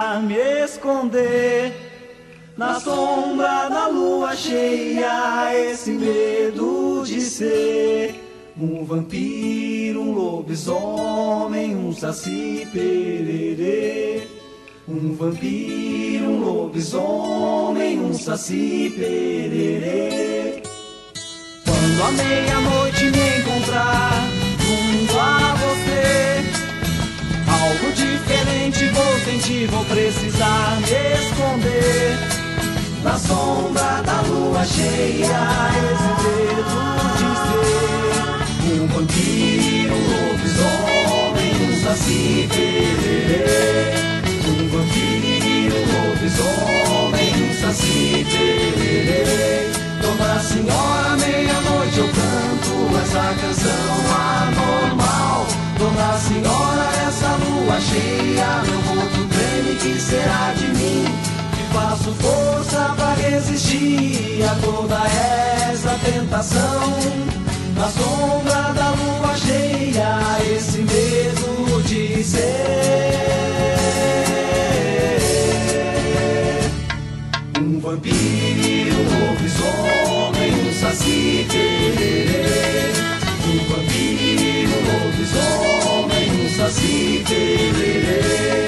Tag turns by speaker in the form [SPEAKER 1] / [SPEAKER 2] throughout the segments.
[SPEAKER 1] A me esconder na sombra da lua cheia, esse medo de ser um vampiro, um lobisomem, um saci pererê. Um vampiro, um lobisomem, um saci pererê. Quando a meia-noite me encontrar sentir, vou precisar me esconder. Na sombra da lua cheia, esse dedo de ser um vampiro, um lobisomem, um saci pererê. Um vampiro, um lobisomem, um saci pererê. Dona Senhora, meia-noite eu canto essa canção anormal. Dona Senhora, essa lua cheia, meu treme, que será de mim? Que faço força pra resistir a toda essa tentação. Na sombra da lua cheia, esse medo de ser um vampiro, um lobisomem, um saci. Um vampiro, um lobisomem, um saci pererê.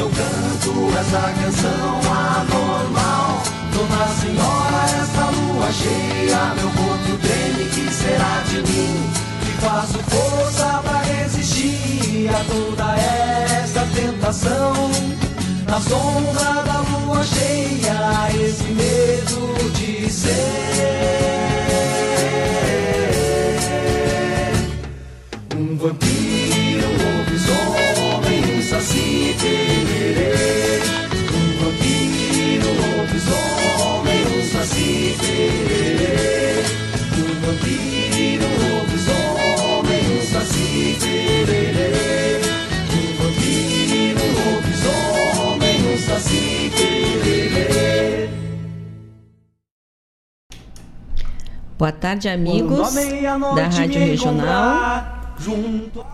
[SPEAKER 1] Eu canto essa canção anormal. Dona Senhora, essa lua cheia, meu corpo treme, que será de mim? Que faço força pra resistir a toda essa tentação. Na sombra da lua cheia, esse medo de ser
[SPEAKER 2] Boa tarde, amigos da Rádio Regional.
[SPEAKER 1] Junto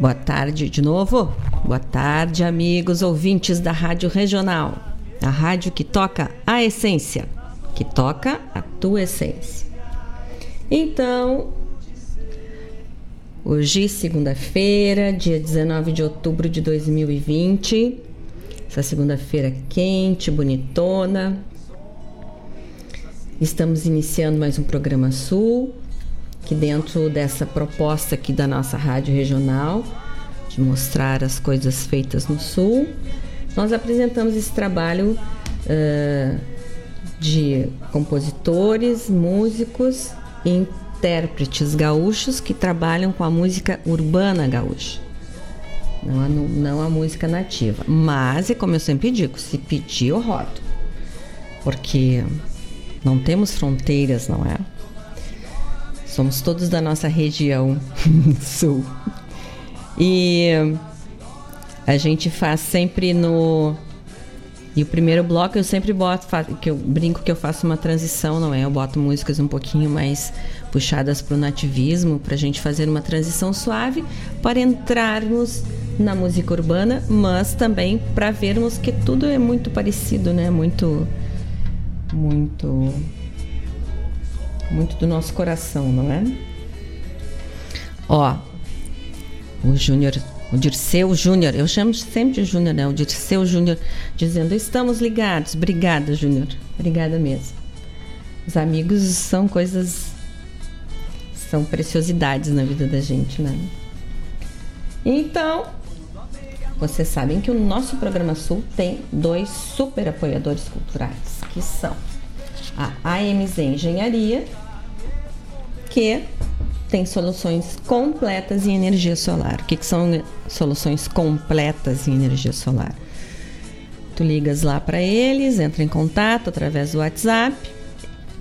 [SPEAKER 2] Boa tarde de novo. Boa tarde, amigos ouvintes da Rádio Regional. A rádio que toca a essência, que toca a tua essência. Então, hoje, segunda-feira, dia 19 de outubro de 2020. Essa segunda-feira quente, bonitona. Estamos iniciando mais um programa Sul, que dentro dessa proposta aqui da nossa rádio regional, de mostrar as coisas feitas no Sul, nós apresentamos esse trabalho ah, de compositores, músicos e intérpretes gaúchos que trabalham com a música urbana gaúcha. Não a, não a música nativa. Mas, e como eu sempre digo, se pedir, eu rodo. Porque não temos fronteiras, não é? Somos todos da nossa região sul. E a gente faz sempre no. E o primeiro bloco eu sempre boto, que eu brinco que eu faço uma transição, não é? Eu boto músicas um pouquinho mais puxadas para o nativismo, para a gente fazer uma transição suave, para entrarmos na música urbana, mas também para vermos que tudo é muito parecido, né? Muito. Muito muito do nosso coração, não é? Ó, o Júnior, o Dirceu Júnior, eu chamo sempre de Júnior, né? O Dirceu Júnior dizendo: "Estamos ligados". Obrigada, Júnior. Obrigada mesmo. Os amigos são coisas são preciosidades na vida da gente, né? Então, vocês sabem que o nosso programa Sul tem dois super apoiadores culturais, que são a AMZ Engenharia, que tem soluções completas em energia solar. O que, que são soluções completas em energia solar? Tu ligas lá para eles, entra em contato através do WhatsApp,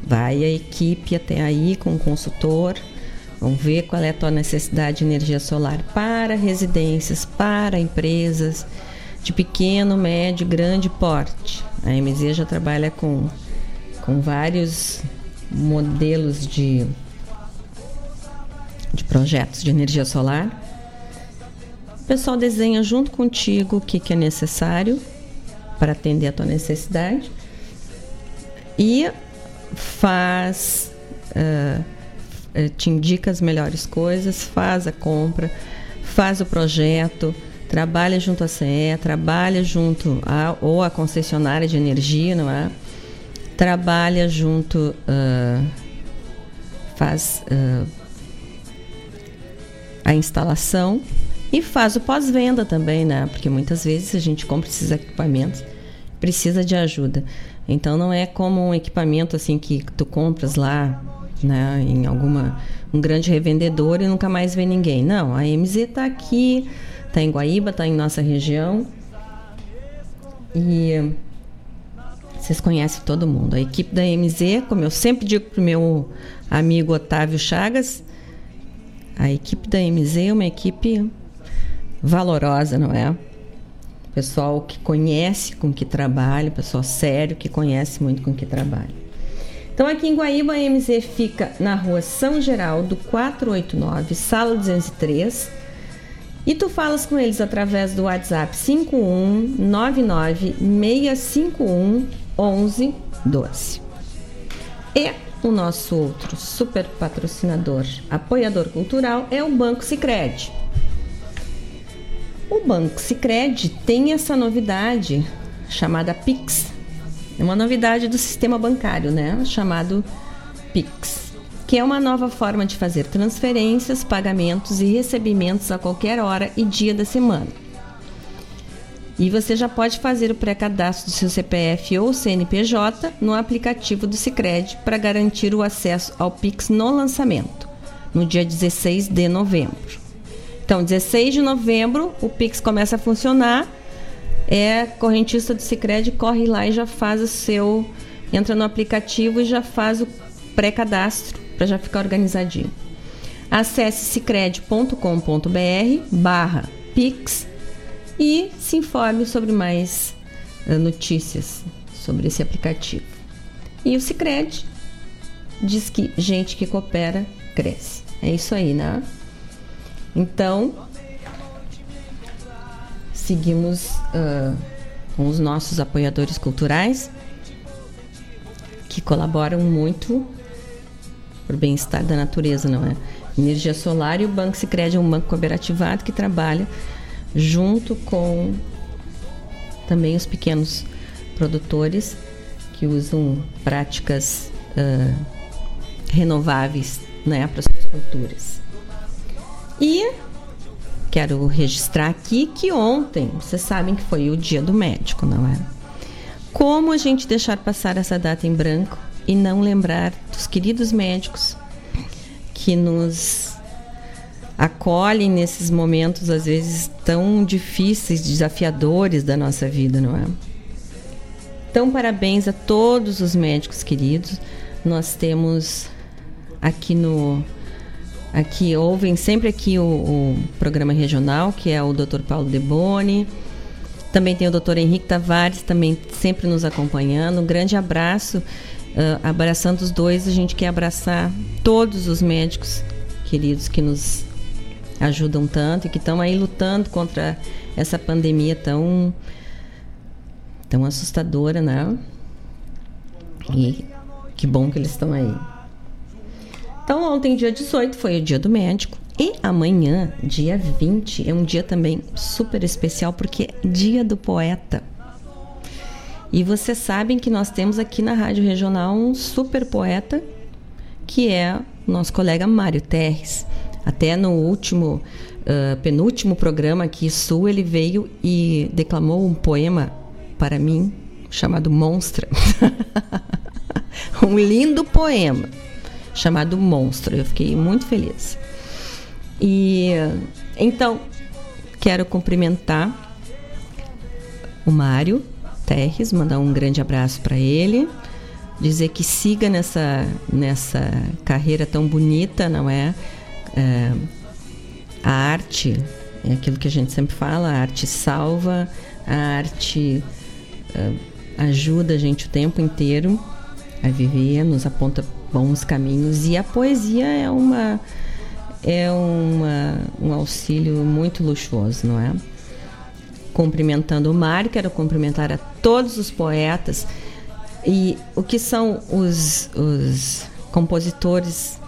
[SPEAKER 2] vai a equipe até aí com o consultor, vão ver qual é a tua necessidade de energia solar para residências, para empresas de pequeno, médio, grande porte. A MZ já trabalha com, com vários modelos de, de projetos de energia solar. O pessoal desenha junto contigo o que, que é necessário para atender a tua necessidade e faz, uh, te indica as melhores coisas, faz a compra, faz o projeto, trabalha junto à CE, trabalha junto a ou a concessionária de energia, não é? Trabalha junto, uh, faz uh, a instalação e faz o pós-venda também, né? Porque muitas vezes a gente compra esses equipamentos precisa de ajuda. Então não é como um equipamento assim que tu compras lá, né, em alguma um grande revendedor e nunca mais vê ninguém. Não, a MZ está aqui, está em Guaíba, está em nossa região. E vocês conhecem todo mundo. A equipe da MZ, como eu sempre digo para o meu amigo Otávio Chagas, a equipe da MZ é uma equipe valorosa, não é? pessoal que conhece com que trabalha, pessoal sério que conhece muito com que trabalha. Então aqui em Guaíba a MZ fica na rua São Geraldo 489, sala 203. E tu falas com eles através do WhatsApp 5199 651 1112. E o nosso outro super patrocinador, apoiador cultural é o Banco Sicredi. O Banco Sicredi tem essa novidade chamada Pix. É uma novidade do sistema bancário, né? Chamado Pix, que é uma nova forma de fazer transferências, pagamentos e recebimentos a qualquer hora e dia da semana. E você já pode fazer o pré-cadastro do seu CPF ou CNPJ no aplicativo do Sicredi para garantir o acesso ao Pix no lançamento, no dia 16 de novembro. Então, 16 de novembro, o Pix começa a funcionar. É correntista do Sicredi corre lá e já faz o seu entra no aplicativo e já faz o pré-cadastro para já ficar organizadinho. Acesse sicredi.com.br barra Pix e se informe sobre mais uh, notícias sobre esse aplicativo. E o Sicredi diz que gente que coopera cresce. É isso aí, né? Então, seguimos uh, com os nossos apoiadores culturais que colaboram muito o bem-estar da natureza, não é? Energia Solar e o Banco Sicredi é um banco cooperativado que trabalha junto com também os pequenos produtores que usam práticas uh, renováveis né, para suas culturas. E quero registrar aqui que ontem, vocês sabem que foi o dia do médico, não é? Como a gente deixar passar essa data em branco e não lembrar dos queridos médicos que nos acolhem nesses momentos, às vezes, tão difíceis, desafiadores da nossa vida, não é? Então, parabéns a todos os médicos queridos. Nós temos aqui no Aqui ouvem sempre aqui o, o programa regional, que é o Dr. Paulo Deboni. Também tem o Dr. Henrique Tavares, também sempre nos acompanhando. Um grande abraço. Uh, abraçando os dois, a gente quer abraçar todos os médicos queridos que nos ajudam tanto e que estão aí lutando contra essa pandemia tão tão assustadora, né? E que bom que eles estão aí. Então, ontem, dia 18, foi o dia do médico. E amanhã, dia 20, é um dia também super especial porque é dia do poeta. E vocês sabem que nós temos aqui na Rádio Regional um super poeta que é o nosso colega Mário Terres. Até no último uh, penúltimo programa aqui, Sul, ele veio e declamou um poema para mim chamado Monstra. um lindo poema chamado Monstro. Eu fiquei muito feliz. E então quero cumprimentar o Mário Terres, mandar um grande abraço para ele, dizer que siga nessa nessa carreira tão bonita, não é? é? A arte é aquilo que a gente sempre fala, a arte salva, a arte é, ajuda a gente o tempo inteiro a viver, nos aponta bons caminhos e a poesia é uma é uma, um auxílio muito luxuoso, não é? Cumprimentando o Mário, quero cumprimentar a todos os poetas e o que são os, os compositores,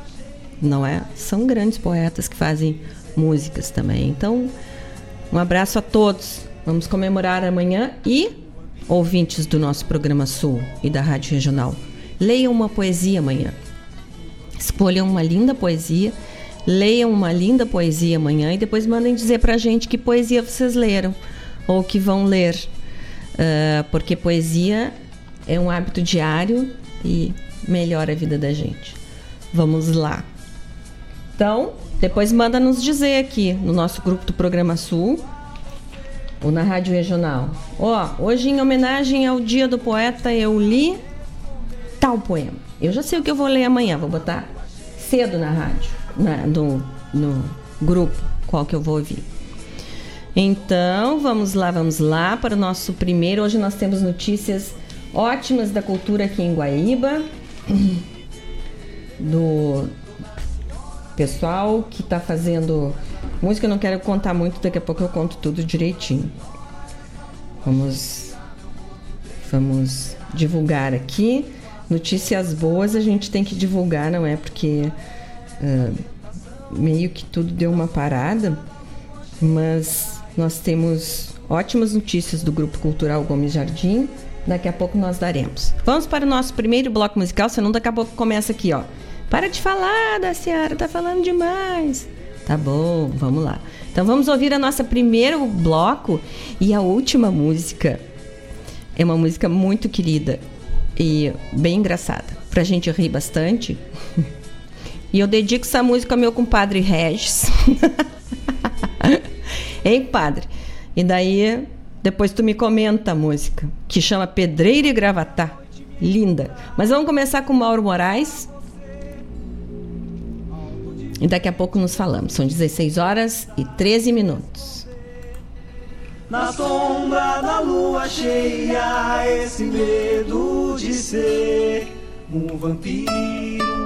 [SPEAKER 2] não é? São grandes poetas que fazem músicas também. Então, um abraço a todos. Vamos comemorar amanhã e ouvintes do nosso programa Sul e da Rádio Regional, leiam uma poesia amanhã. Escolham uma linda poesia, leiam uma linda poesia amanhã e depois mandem dizer pra gente que poesia vocês leram ou que vão ler. Uh, porque poesia é um hábito diário e melhora a vida da gente. Vamos lá. Então, depois manda nos dizer aqui no nosso grupo do Programa Sul ou na Rádio Regional. Ó, hoje em homenagem ao Dia do Poeta eu li tal poema. Eu já sei o que eu vou ler amanhã, vou botar cedo na rádio, na, no, no grupo, qual que eu vou ouvir. Então, vamos lá, vamos lá para o nosso primeiro. Hoje nós temos notícias ótimas da cultura aqui em Guaíba, do pessoal que está fazendo música. Eu não quero contar muito, daqui a pouco eu conto tudo direitinho. Vamos, vamos divulgar aqui. Notícias boas a gente tem que divulgar, não é? Porque uh, meio que tudo deu uma parada, mas nós temos ótimas notícias do Grupo Cultural Gomes Jardim. Daqui a pouco nós daremos. Vamos para o nosso primeiro bloco musical, senão daqui a pouco começa aqui, ó. Para de falar, da Ciara, tá falando demais. Tá bom, vamos lá. Então vamos ouvir a nossa primeiro bloco e a última música. É uma música muito querida e bem engraçada. Pra gente rir bastante. E eu dedico essa música ao meu compadre Regis. hein, padre? E daí, depois tu me comenta a música, que chama Pedreiro e Gravatá. Linda. Mas vamos começar com Mauro Moraes. E daqui a pouco nos falamos. São 16 horas e 13 minutos.
[SPEAKER 3] Na sombra da lua cheia, esse medo de ser um vampiro.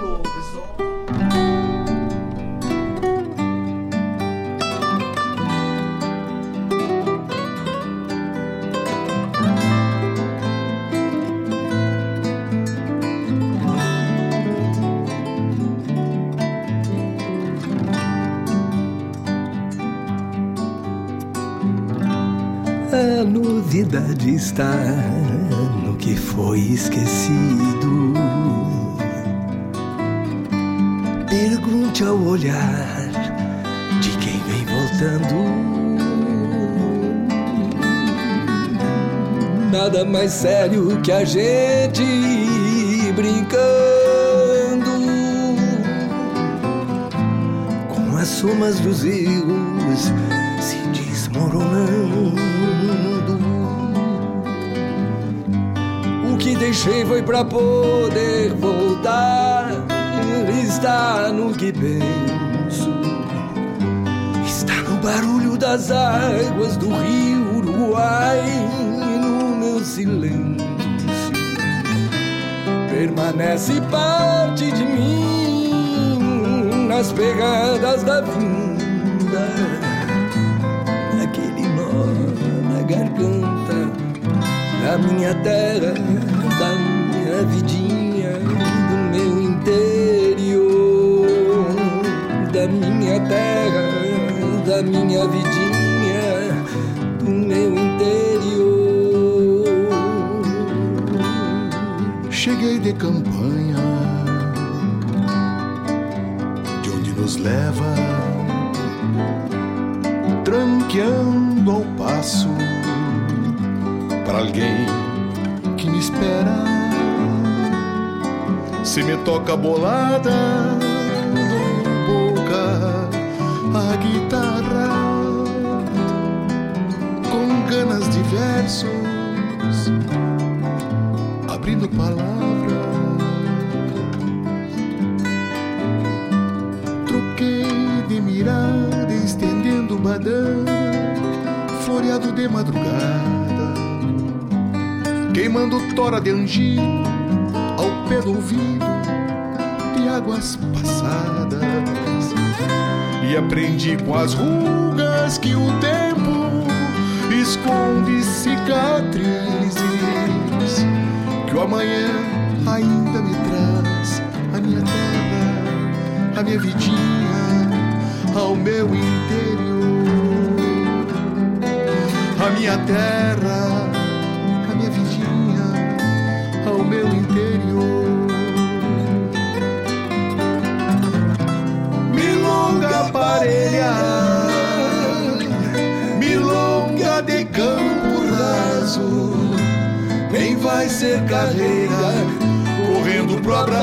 [SPEAKER 4] A novidade está no que foi esquecido. Pergunte ao olhar de quem vem voltando. Nada mais sério que a gente brincando com as somas dos erros se desmoronando. Deixei foi pra poder voltar. Está no que penso, está no barulho das águas do rio Uruguai, no meu silêncio. Permanece parte de mim nas pegadas da vinda, naquele nó na garganta da minha terra vidinha, do meu interior, da minha terra, da minha vidinha, do meu interior.
[SPEAKER 5] Cheguei de campanha, de onde nos leva tranqueando ao passo para alguém que me espera. Se me toca bolada, boca a guitarra com ganas de versos, abrindo palavras. Troquei de mirada, estendendo o badão, floreado de madrugada queimando tora de angico do ouvido de águas passadas. E aprendi com as rugas que o tempo esconde cicatrizes, que o amanhã ainda me traz a minha terra, a minha vidinha, ao meu interior. A minha terra vai ser carreira correndo pro abraço.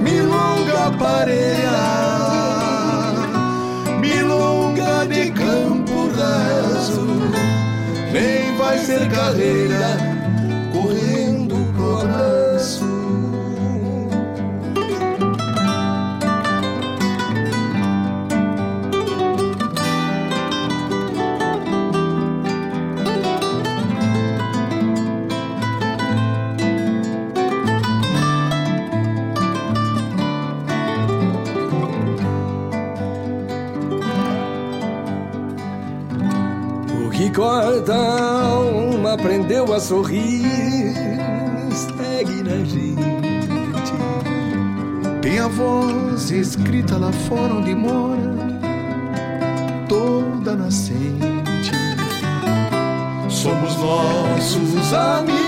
[SPEAKER 5] Milonga parelha, milonga de campo raso nem vai ser carreira alma, aprendeu a sorrir, segue na gente. Tem a voz escrita lá fora onde mora, toda nascente. Somos nossos amigos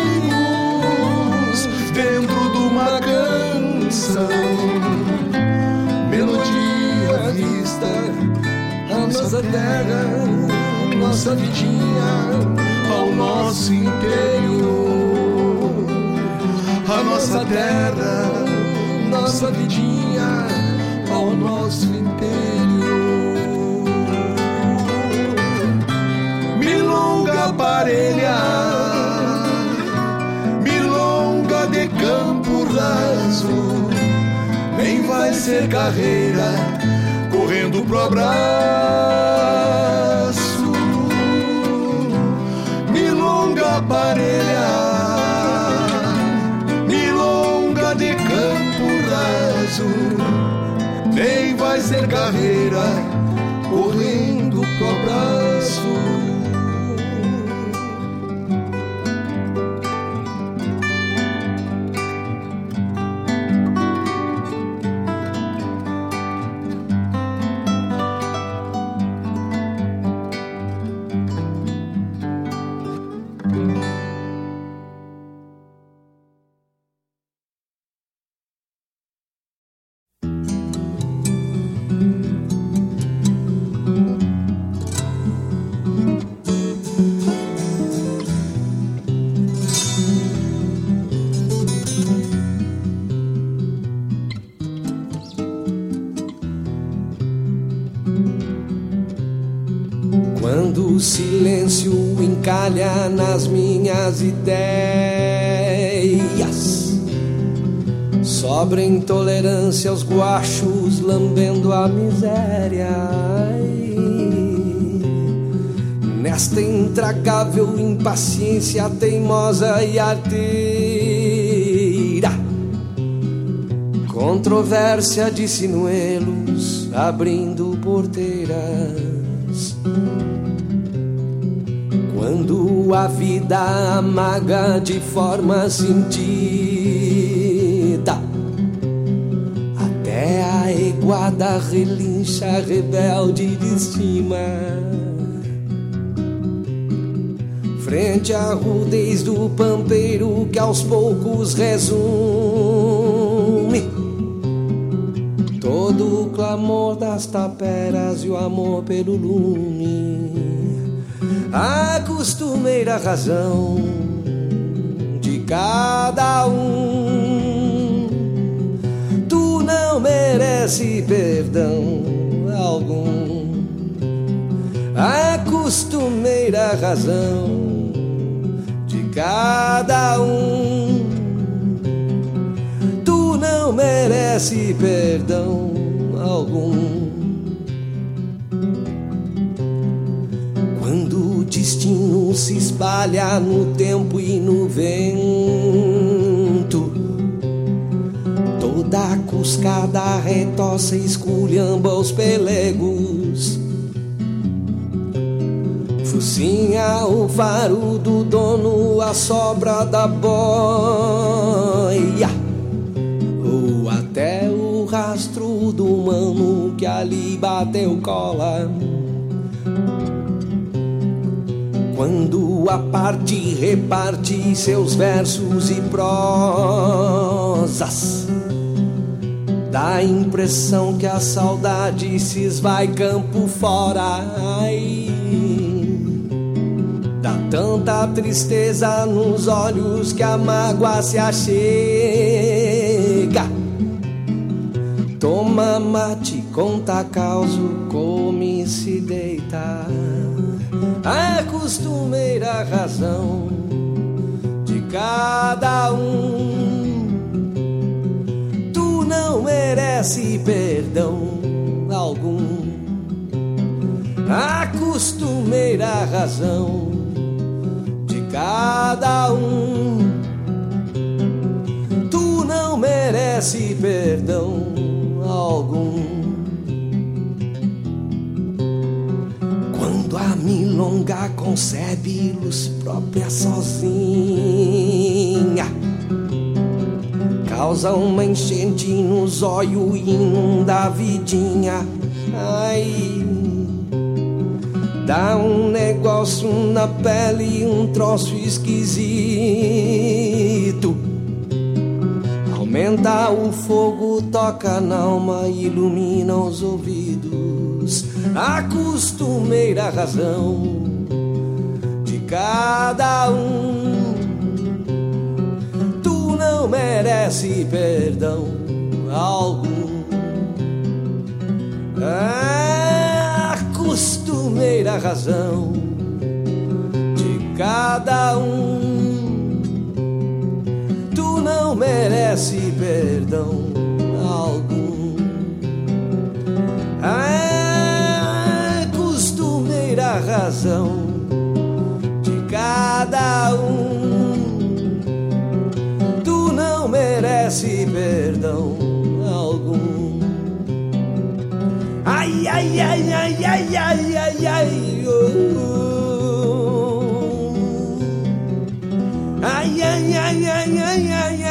[SPEAKER 5] dentro de uma canção, melodia vista, a nossa terra nossa vidinha ao nosso interior. A nossa terra, nossa vidinha ao nosso interior. Milonga parelha, milonga de campo raso, nem vai ser carreira correndo pro abraço
[SPEAKER 4] encalha nas minhas ideias. Sobra intolerância aos guachos lambendo a miséria. Nesta intragável impaciência teimosa e arteira. Controvérsia de sinuelos abrindo porteiras a vida amaga de forma sentida, até a iguada relincha rebelde de cima. Frente à rudez do pampeiro que aos poucos resume todo o clamor das taperas e o amor pelo lume, a costumeira razão de cada um. Tu não merece perdão algum, a costumeira razão de cada um não merece perdão algum. Se espalha no tempo e no vento, toda cuscada retoça esculhamba os pelegos. Focinha o faro do dono, a sobra da boia até o rastro do mano que ali bateu cola. Quando a parte reparte seus versos e prosas, dá a impressão que a saudade se esvai campo fora. Ai, dá tanta tristeza nos olhos que a mágoa se achega Toma mate, conta causo, come e se deita. A costumeira razão de cada um. Tu não merece perdão algum. A costumeira razão de cada um. Tu não merece perdão algum. Milonga concebe luz própria sozinha, causa uma enchente no zóio e inunda a vidinha. Ai, dá um negócio na pele, um troço esquisito Aumenta o fogo, toca na alma, ilumina os ouvidos. A costumeira razão cada um. Tu não merece perdão algum. A costumeira razão de cada um não merece perdão algum. É costumeira razão cada um. Tu não merece perdão algum. Ai, ai, ai, ai, ai, ai, ai, ai, oh. Ay, ay, ay, ay, ay, ay,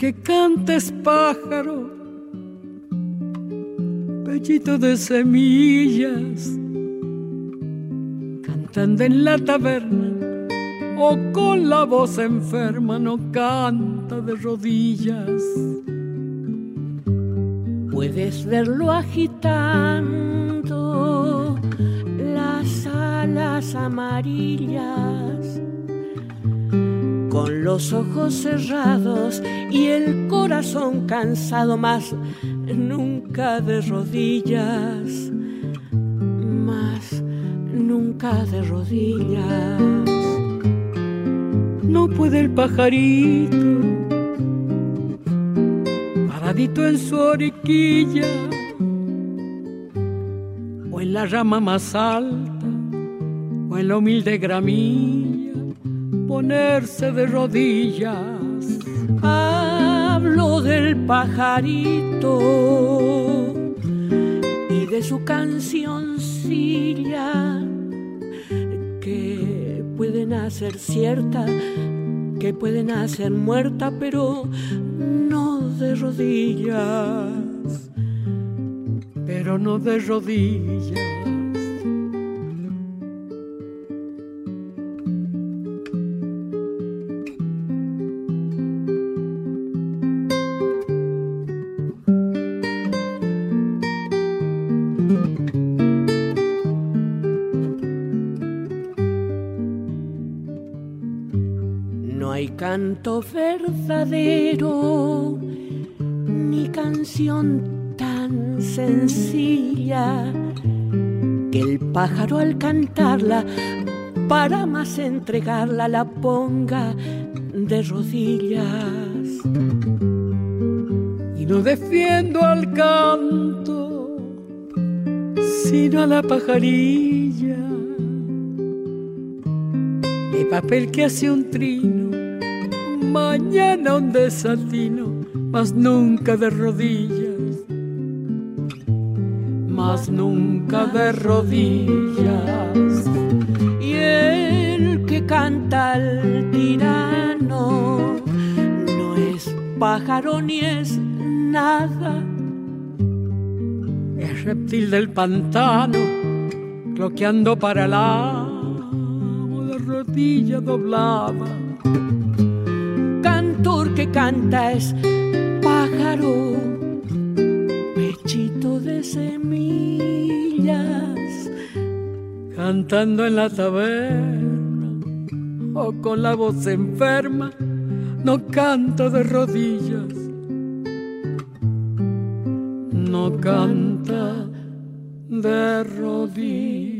[SPEAKER 6] que cantes pájaro, pechito de semillas, cantando en la taberna o con la voz enferma no canta de rodillas.
[SPEAKER 7] Puedes verlo agitando las alas amarillas con los ojos cerrados y el corazón cansado, más nunca de rodillas, más nunca de rodillas.
[SPEAKER 6] No puede el pajarito, paradito en su oriquilla, o en la rama más alta, o en la humilde gramilla ponerse de rodillas.
[SPEAKER 7] Hablo del pajarito y de su cancioncilla que pueden hacer cierta, que pueden hacer muerta, pero no de rodillas,
[SPEAKER 6] pero no de rodillas.
[SPEAKER 7] Canto verdadero, mi canción tan sencilla, que el pájaro al cantarla, para más entregarla, la ponga de rodillas.
[SPEAKER 6] Y no defiendo al canto, sino a la pajarilla, de papel que hace un trino mañana un desatino, mas nunca de rodillas, mas nunca de rodillas.
[SPEAKER 7] Y el que canta al tirano no es pájaro ni es nada.
[SPEAKER 6] Es reptil del pantano, cloqueando para el de rodilla doblada
[SPEAKER 7] que canta es pájaro, pechito de semillas,
[SPEAKER 6] cantando en la taberna o con la voz enferma, no canta de rodillas, no canta de rodillas.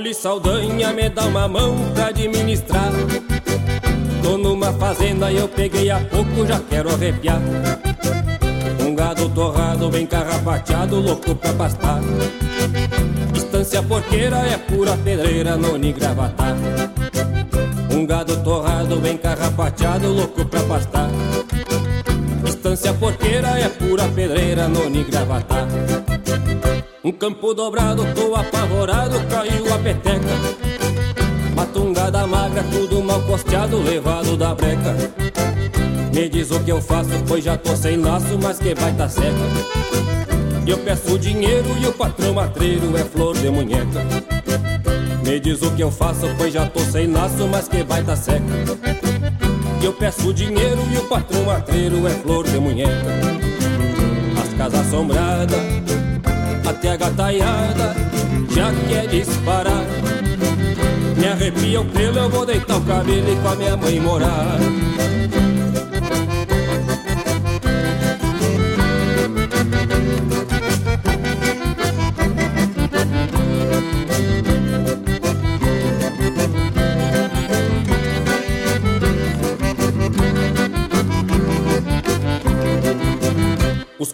[SPEAKER 8] Olhe Saldanha me dá uma mão pra administrar. Tô numa fazenda e eu peguei há pouco, já quero arrepiar. Um gado torrado, bem carrapateado, louco pra pastar. Estância porqueira é pura pedreira, noni gravatar. Um gado torrado, bem carrapateado, louco pra pastar. Estância porqueira é pura pedreira, noni gravatar um campo dobrado, tô apavorado, caiu a peteca. Matungada magra, tudo mal costeado, levado da breca. Me diz o que eu faço, pois já tô sem laço, mas que vai tá seca. Eu peço dinheiro e o patrão matreiro é flor de munheca. Me diz o que eu faço, pois já tô sem laço, mas que vai tá seca. Eu peço dinheiro e o patrão matreiro é flor de munheca. As casas assombradas até a gataiada já quer disparar. Me arrepia o pelo, eu vou deitar o cabelo e com a minha mãe morar.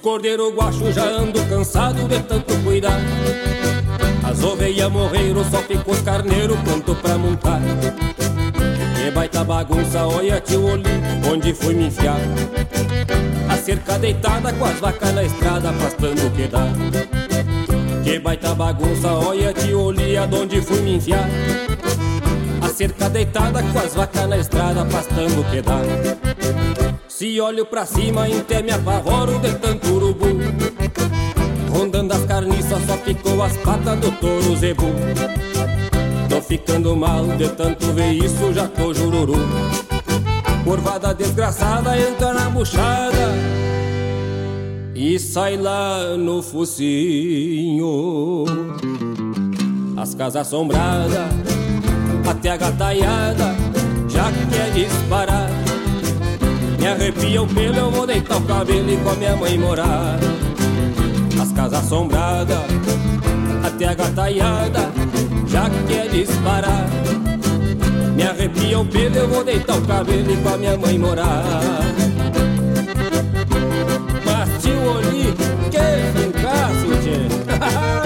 [SPEAKER 8] cordeiro guacho já ando cansado de tanto cuidar. As ovelhas morreram, só ficou os carneiros pronto pra montar. Que baita bagunça, olha tio Oli, onde fui me enfiar. A cerca deitada com as vacas na estrada, pastando o que dá. Que baita bagunça, olha tio Oli, aonde fui me enfiar. A cerca deitada com as vacas na estrada, pastando o que dá. Se olho pra cima, até me apavoro de tanto urubu. Rondando as carniças, só ficou as patas do touro zebu. Tô ficando mal de tanto ver isso, já tô jururu. Curvada desgraçada entra na buchada e sai lá no focinho. As casas assombradas, até a gataiada já quer disparar. Me arrepia o pelo, eu vou deitar o cabelo e com a minha mãe morar. As casas assombradas, até a gataiada, já quer disparar. Me arrepia o pelo, eu vou deitar o cabelo e com a minha mãe morar. Mas tio Oli, que fincaço, tchê.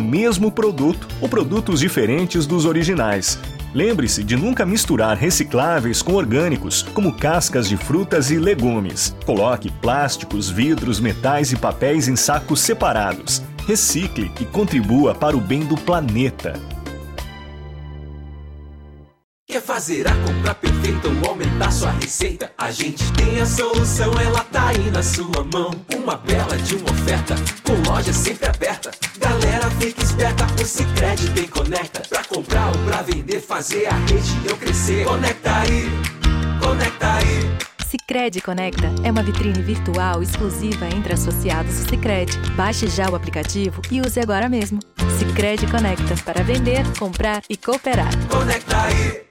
[SPEAKER 9] mesmo produto ou produtos diferentes dos originais. Lembre-se de nunca misturar recicláveis com orgânicos, como cascas de frutas e legumes. Coloque plásticos, vidros, metais e papéis em sacos separados. Recicle e contribua para o bem do planeta.
[SPEAKER 10] Quer fazer a compra perfeita ou aumentar sua receita? A gente tem a solução, ela tá aí na sua mão. Uma bela de uma oferta, com loja sempre aberta. Galera, fica esperta, o Cicred tem conecta. Pra comprar ou pra vender, fazer a rede eu crescer. Conecta aí Conecta aí.
[SPEAKER 11] Sicredi Conecta é uma vitrine virtual exclusiva entre associados do Sicredi. Baixe já o aplicativo e use agora mesmo. Sicredi Conecta para vender, comprar e cooperar.
[SPEAKER 10] Conecta aí.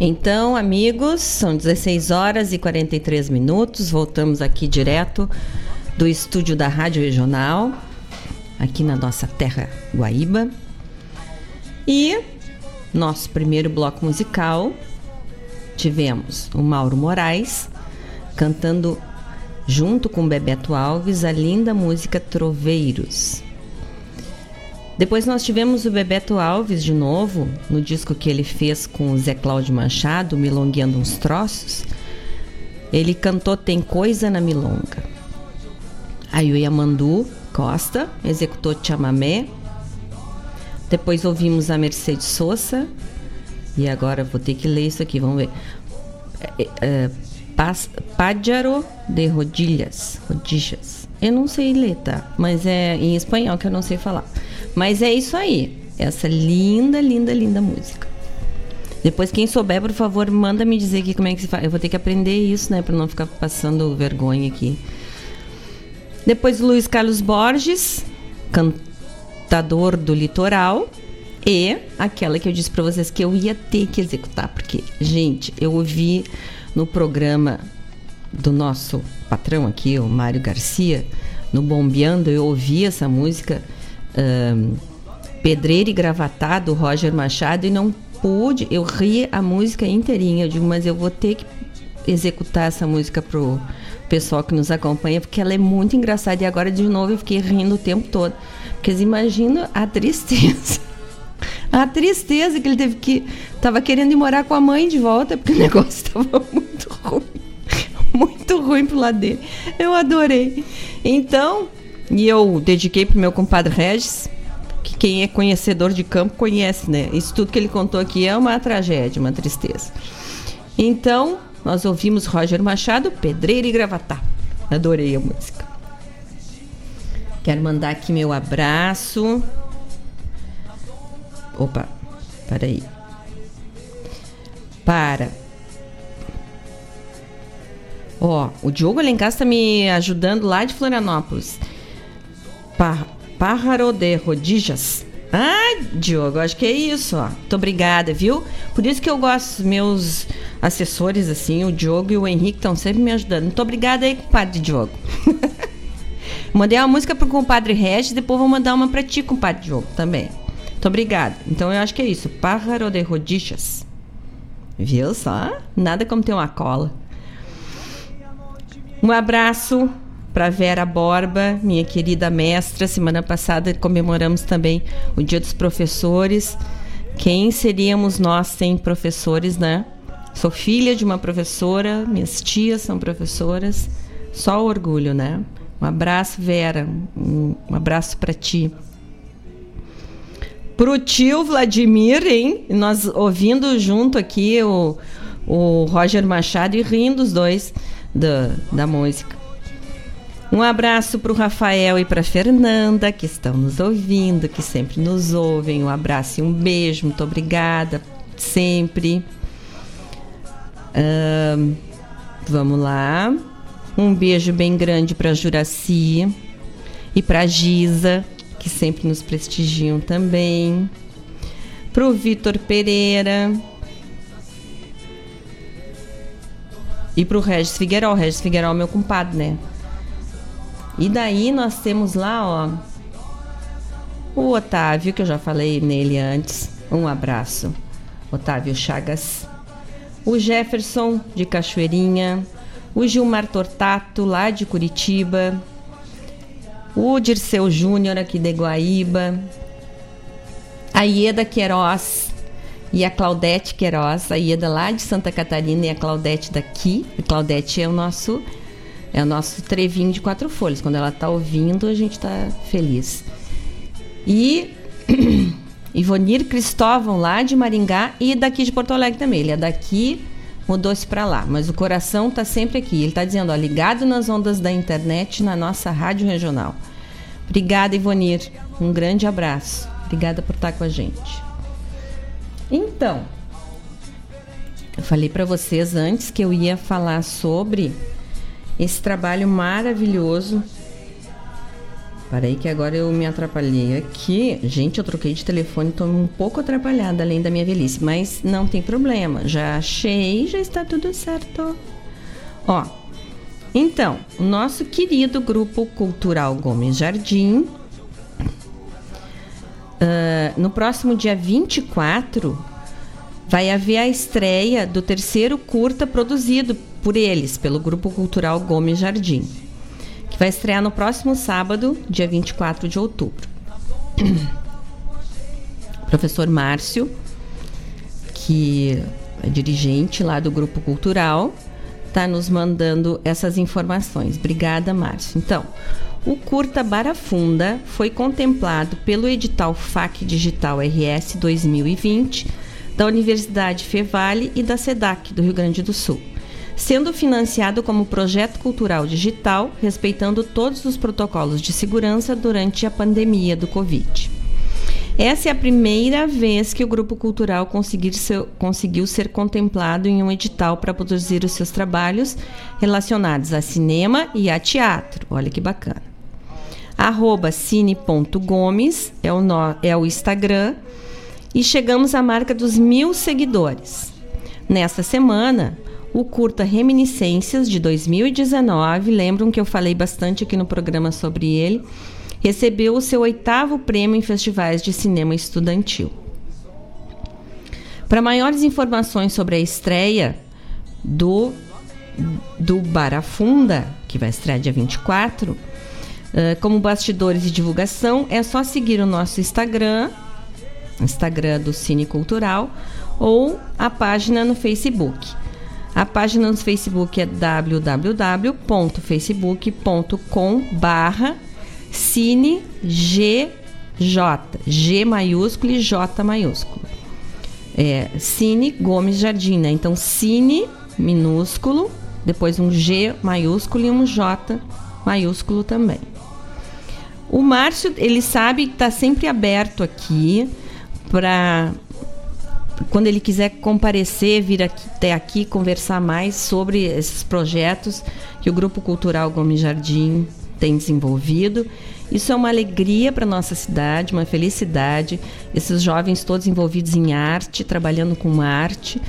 [SPEAKER 2] Então, amigos, são 16 horas e 43 minutos. Voltamos aqui direto do estúdio da Rádio Regional, aqui na nossa terra Guaíba. E nosso primeiro bloco musical tivemos o Mauro Moraes cantando junto com Bebeto Alves a linda música Troveiros. Depois nós tivemos o Bebeto Alves de novo, no disco que ele fez com o Zé Cláudio Machado, Milongueando uns Troços. Ele cantou Tem Coisa na Milonga. Aí o Yamandu Costa executou Chamamé. Depois ouvimos a Mercedes Sosa. E agora vou ter que ler isso aqui, vamos ver. É, é, Pájaro de Rodilhas. Rodilhas. Eu não sei ler, tá? Mas é em espanhol que eu não sei falar. Mas é isso aí. Essa linda, linda, linda música. Depois, quem souber, por favor, manda me dizer aqui como é que se faz. Eu vou ter que aprender isso, né? Pra não ficar passando vergonha aqui. Depois, Luiz Carlos Borges, cantador do litoral. E aquela que eu disse para vocês que eu ia ter que executar. Porque, gente, eu ouvi no programa do nosso patrão aqui, o Mário Garcia, no Bombeando, eu ouvi essa música um, Pedreiro e Gravatá, do Roger Machado, e não pude, eu ri a música inteirinha. Eu digo, mas eu vou ter que executar essa música pro pessoal que nos acompanha, porque ela é muito engraçada. E agora, de novo, eu fiquei rindo o tempo todo. Porque imaginam a tristeza. A tristeza que ele teve que. Tava querendo ir morar com a mãe de volta, porque o negócio estava muito ruim. Muito ruim pro lado dele. Eu adorei. Então, e eu dediquei pro meu compadre Regis, que quem é conhecedor de campo conhece, né? Isso tudo que ele contou aqui é uma tragédia, uma tristeza. Então, nós ouvimos Roger Machado, Pedreiro e Gravatá. Adorei a música. Quero mandar aqui meu abraço. Opa, peraí. Para. Ó, o Diogo Alencar está me ajudando lá de Florianópolis. Pájaro de Rodijas. Ah, Diogo, acho que é isso, ó. Muito obrigada, viu? Por isso que eu gosto meus assessores, assim, o Diogo e o Henrique estão sempre me ajudando. Muito obrigada aí, compadre Diogo. Mandei uma música pro compadre Regis, depois vou mandar uma pra ti, compadre Diogo, também. Muito obrigada. Então eu acho que é isso. Pájaro de Rodijas. Viu só? Nada como ter uma cola. Um abraço para Vera Borba, minha querida mestra. Semana passada comemoramos também o Dia dos Professores. Quem seríamos nós sem professores, né? Sou filha de uma professora, minhas tias são professoras. Só orgulho, né? Um abraço, Vera. Um, abraço para ti. Pro tio Vladimir, hein? Nós ouvindo junto aqui o, o Roger Machado e rindo os dois da, da música. Um abraço para o Rafael e para Fernanda, que estão nos ouvindo, que sempre nos ouvem. Um abraço e um beijo, muito obrigada, sempre. Um, vamos lá. Um beijo bem grande para Juraci e para Giza, que sempre nos prestigiam também. Para o Vitor Pereira. E para o Regis Figueiredo. O Regis Figueiredo é meu compadre, né? E daí nós temos lá, ó, o Otávio, que eu já falei nele antes. Um abraço. Otávio Chagas. O Jefferson, de Cachoeirinha. O Gilmar Tortato, lá de Curitiba. O Dirceu Júnior, aqui de Guaíba. A Ieda Queiroz e a Claudete Queiroz. A Ieda lá de Santa Catarina e a Claudete daqui. A Claudete é o nosso É o nosso trevinho de quatro folhas. Quando ela está ouvindo, a gente está feliz. E Ivonir Cristóvão, lá de Maringá e daqui de Porto Alegre também. Ele é daqui, mudou-se para lá, mas o coração está sempre aqui. Ele está dizendo, ó, ligado nas ondas da internet na nossa rádio regional. Obrigada, Ivonir. Um grande abraço. Obrigada por estar com a gente. Então, eu falei para vocês antes que eu ia falar sobre esse trabalho maravilhoso. Parei que agora eu me atrapalhei aqui. Gente, eu troquei de telefone, estou um pouco atrapalhada além da minha velhice, mas não tem problema. Já achei, já está tudo certo. Ó, então, o nosso querido grupo cultural Gomes Jardim, uh, no próximo dia 24, vai haver a estreia do terceiro curta produzido por eles, pelo Grupo Cultural Gomes Jardim, que vai estrear no próximo sábado, dia 24 de outubro. O professor Márcio, que é dirigente lá do Grupo Cultural, está nos mandando essas informações. Obrigada, Márcio. Então, o curta Barafunda foi contemplado pelo edital FAC Digital RS 2020 da Universidade Fevale e da SEDAC do Rio Grande do Sul, sendo financiado como projeto cultural digital, respeitando todos os protocolos de segurança durante a pandemia do Covid. Essa é a primeira vez que o grupo cultural conseguiu ser contemplado em um edital para produzir os seus trabalhos relacionados a cinema e a teatro. Olha que bacana. Arroba cine.gomes é o, é o Instagram e chegamos à marca dos mil seguidores. Nesta semana, o curta Reminiscências de 2019, lembram que eu falei bastante aqui no programa sobre ele, recebeu o seu oitavo prêmio em festivais de cinema estudantil. Para maiores informações sobre a estreia do, do Barafunda, que vai estrear dia 24, eh, como bastidores e divulgação, é só seguir o nosso Instagram, Instagram do Cine Cultural ou a página no Facebook. A página no Facebook é www.facebook.com cinegj, G maiúsculo e J maiúsculo. É, Cine Gomes Jardim, né? Então, Cine minúsculo, depois um G maiúsculo e um J maiúsculo também. O Márcio, ele sabe que está sempre aberto aqui para quando ele quiser comparecer, vir aqui, até aqui conversar mais sobre esses projetos que o Grupo Cultural Gomes Jardim tem desenvolvido. Isso é uma alegria para nossa cidade, uma felicidade. Esses jovens todos envolvidos em arte, trabalhando com arte.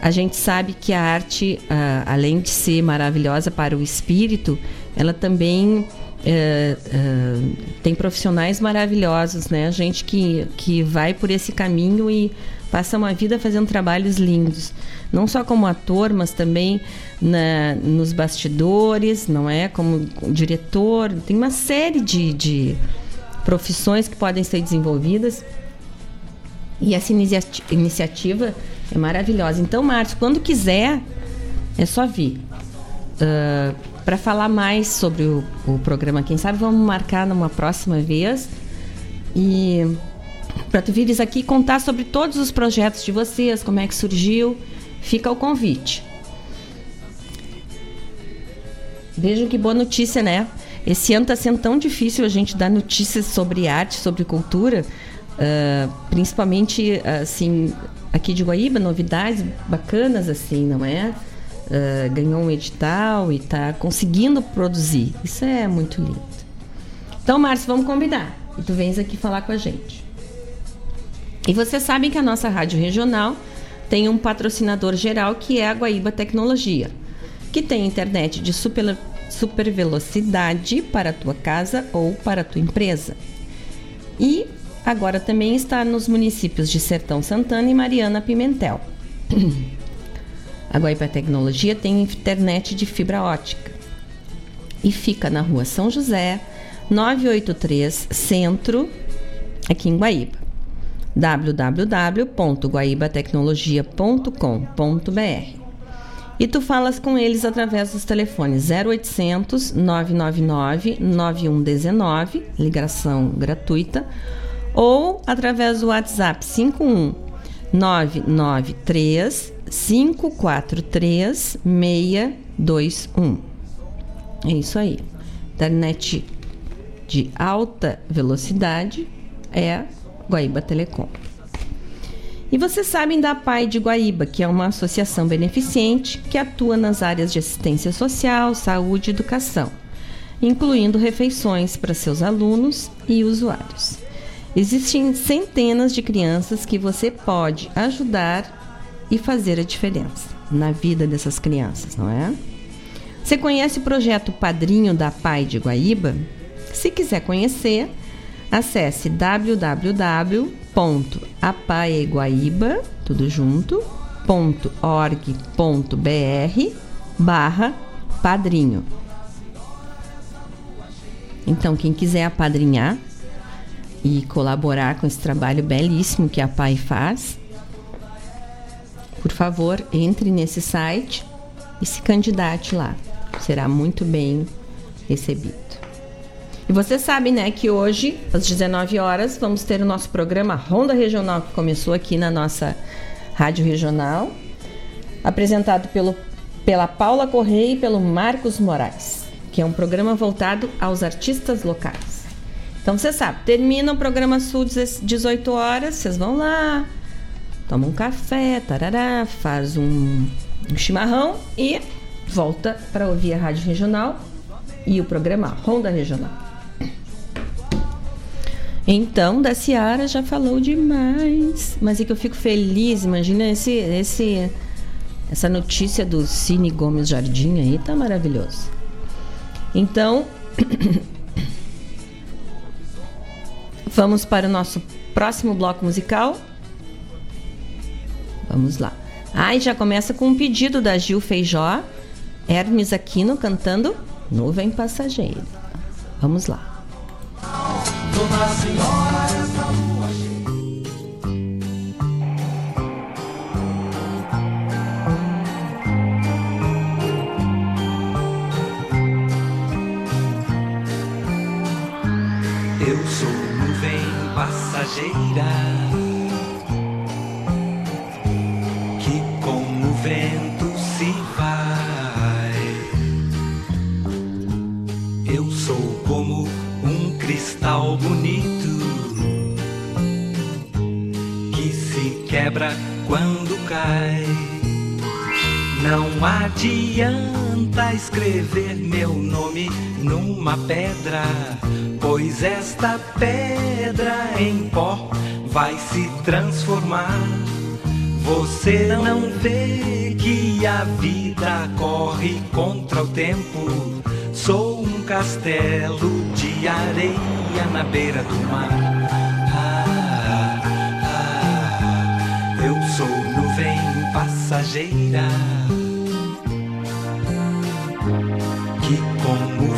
[SPEAKER 2] A gente sabe que a arte, uh, além de ser maravilhosa para o espírito, ela também é, é, tem profissionais maravilhosos, né? Gente que, que vai por esse caminho e passa uma vida fazendo trabalhos lindos. Não só como ator, mas também na, nos bastidores, não é? Como diretor. Tem uma série de, de profissões que podem ser desenvolvidas. E essa iniciativa é maravilhosa. Então, Márcio, quando quiser, é só vir. Uh, para falar mais sobre o, o, programa. Quem sabe vamos marcar numa próxima vez e para tu vires aqui contar sobre todos os projetos de vocês, como é que surgiu, fica o convite. Vejam que boa notícia, né? Esse ano está sendo tão difícil a gente dar notícias sobre arte, sobre cultura, uh, principalmente assim aqui de Guaíba, novidades bacanas assim, não é? Uh, ganhou um edital e está conseguindo produzir. Isso é muito lindo. Então, Márcio, vamos combinar. E tu vens aqui falar com a gente. E vocês sabem que a nossa rádio regional tem um patrocinador geral que é a Guaíba Tecnologia, que tem internet de super, super velocidade para a tua casa ou para a tua empresa. E agora também está nos municípios de Sertão Santana e Mariana Pimentel. A Guaíba Tecnologia tem internet de fibra ótica e fica na rua São José, 983 Centro, aqui em Guaíba. www.guaibatecnologia.com.br E tu falas com eles através dos telefones 0800 999 9119, ligação gratuita, ou através do WhatsApp 51 993 543 621. É isso aí. Internet de alta velocidade é Guaíba Telecom. E vocês sabem da PAI de Guaíba, que é uma associação beneficente que atua nas áreas de assistência social, saúde e educação, incluindo refeições para seus alunos e usuários. Existem centenas de crianças que você pode ajudar e fazer a diferença na vida dessas crianças, não é? Você conhece o projeto Padrinho da Pai de Guaíba? Se quiser conhecer, acesse www.apaeguaíba, tudo junto, .org.br barra padrinho. Então, quem quiser apadrinhar e colaborar com esse trabalho belíssimo que a PAI faz, por favor, entre nesse site e se candidate lá. Será muito bem recebido. E você sabe, né, que hoje, às 19 horas, vamos ter o nosso programa Ronda Regional, que começou aqui na nossa Rádio Regional, apresentado pelo, pela Paula Correia e pelo Marcos Moraes, que é um programa voltado aos artistas locais. Então você sabe, termina o programa Sul 18 horas, vocês vão lá, tomam um café, tarará, faz um, um chimarrão e volta para ouvir a Rádio Regional e o programa Ronda Regional. Então, da Ciara já falou demais. Mas é que eu fico feliz, imagina esse, esse, essa notícia do Cine Gomes Jardim aí, tá maravilhoso. Então, vamos para o nosso próximo bloco musical. Vamos lá. Ai, ah, já começa com um pedido da Gil Feijó, Hermes Aquino cantando Nuvem Passageira. Vamos lá. Dona Senhora, essa lua
[SPEAKER 12] Eu sou passageira que com o vento se vai. Eu sou como cristal bonito que se quebra quando cai. Não adianta escrever meu nome numa pedra, pois esta pedra em pó vai se transformar. Você não vê que a vida corre contra o tempo. Sou um castelo de areia na beira do mar. Ah, ah, eu sou nuvem passageira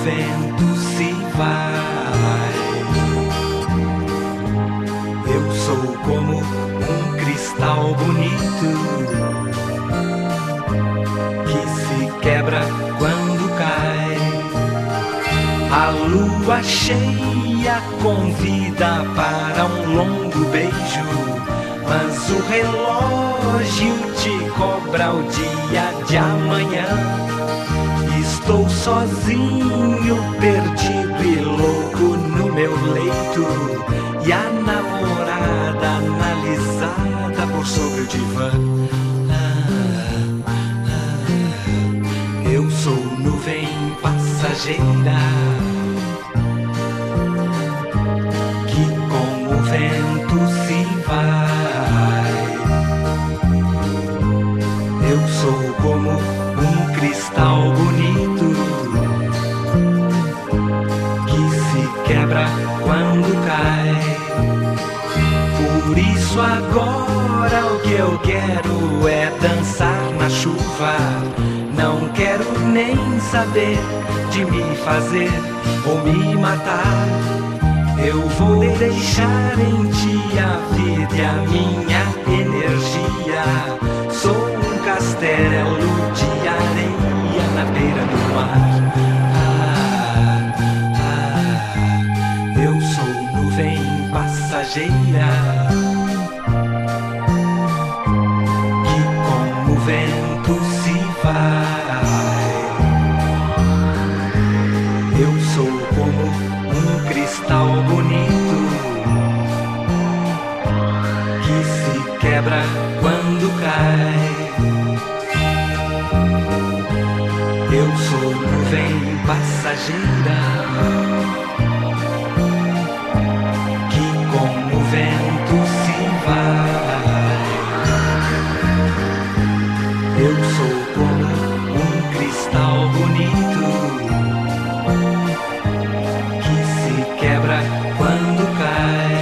[SPEAKER 12] vento se vai. Eu sou como um cristal bonito que se quebra quando cai. A lua cheia convida para um longo beijo, mas o relógio te cobra o dia de amanhã. Estou sozinho, perdido e louco no meu leito, e a namorada analisada por sobre o divã. Ah, ah, eu sou nuvem passageira agora o que eu quero é dançar na chuva. Não quero nem saber de me fazer ou me matar. Eu vou deixar em ti a vida e a minha energia. Sou um castelo de areia na beira do mar. Ah, ah, ah. eu sou nuvem passageira. passageira que com o vento se vai. Eu sou como um cristal bonito que se quebra quando cai.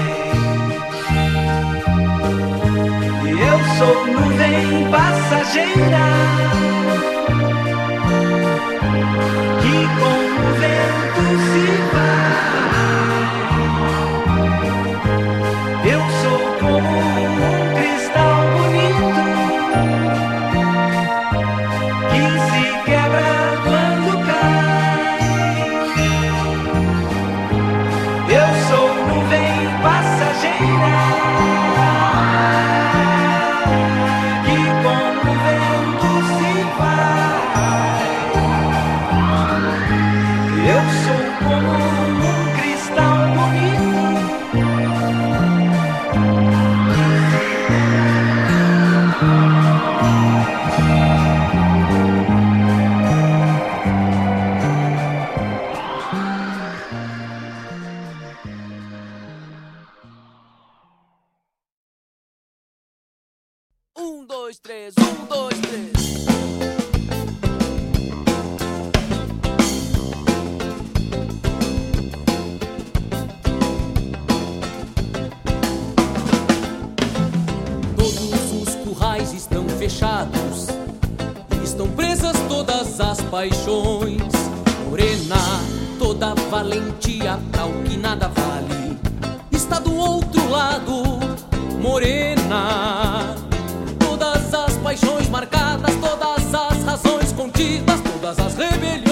[SPEAKER 12] E eu sou nuvem passageira. vento se vai.
[SPEAKER 13] toda valentia tal que nada vale. Está do outro lado, morena. Todas as paixões marcadas, todas as razões contidas, todas as rebeliões.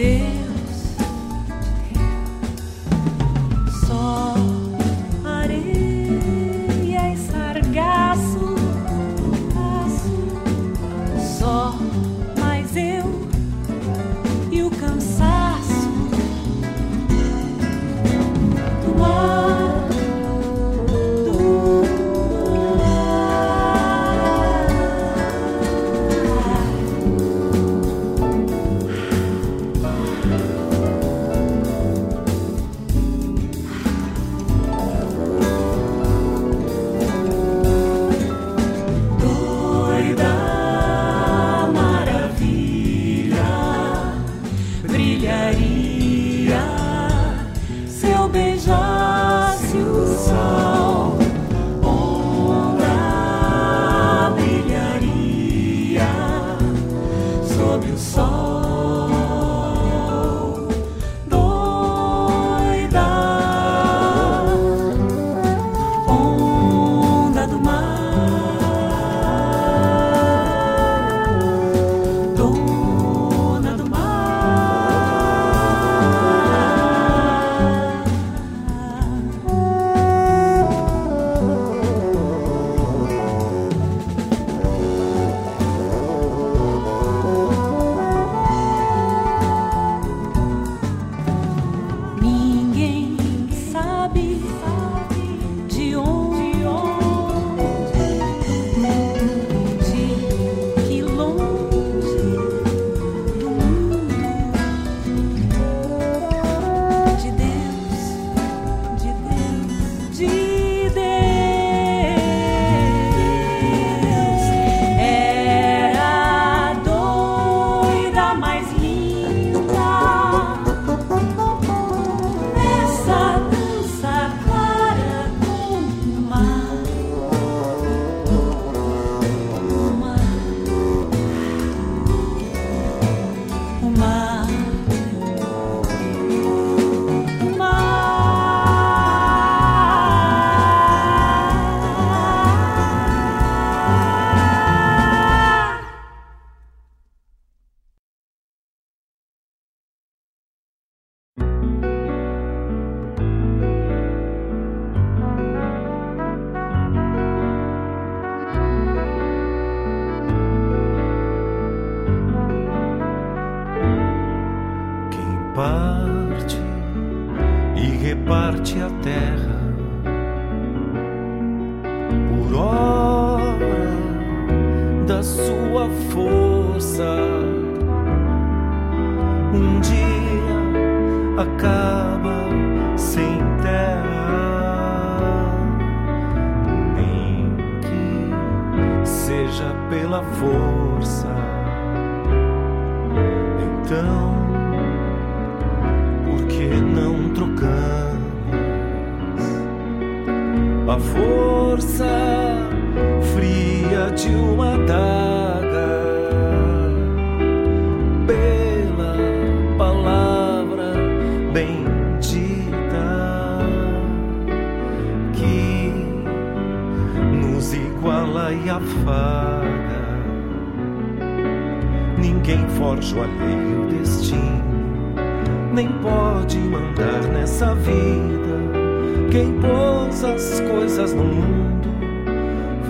[SPEAKER 14] Destino,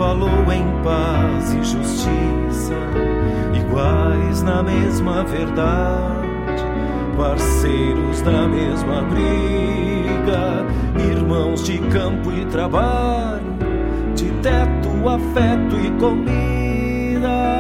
[SPEAKER 4] falou em paz e justiça, iguais na mesma verdade, parceiros da mesma briga, irmãos de campo e trabalho, de teto, afeto e comida.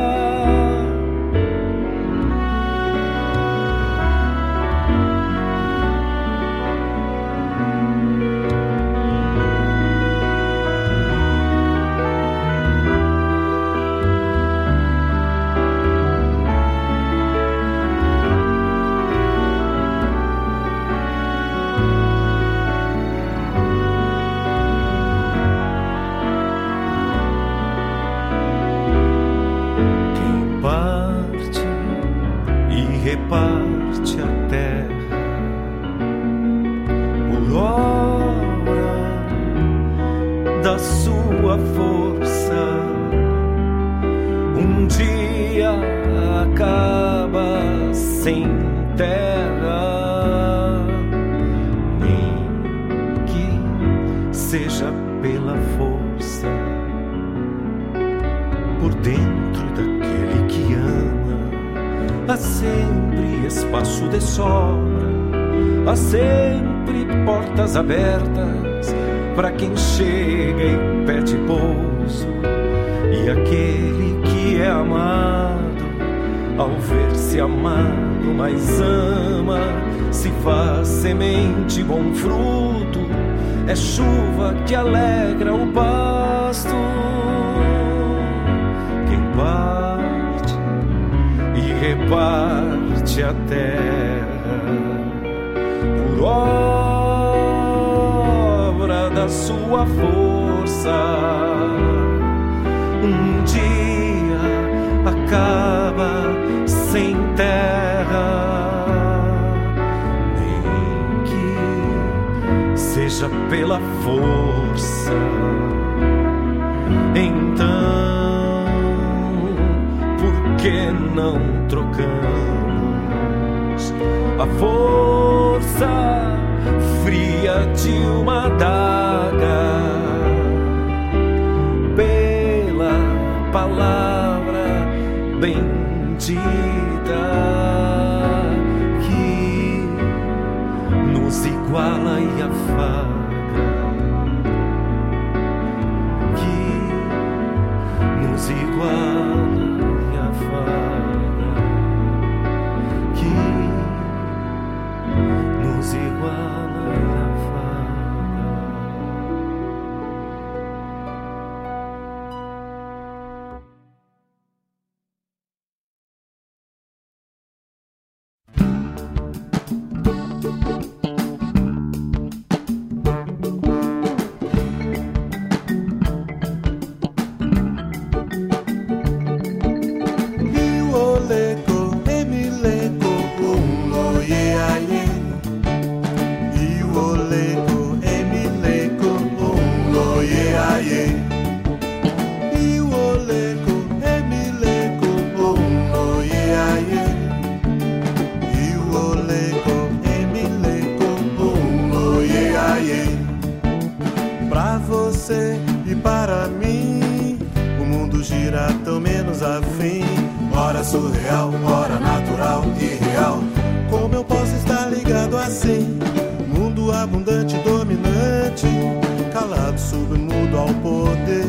[SPEAKER 15] calado, submudo ao poder.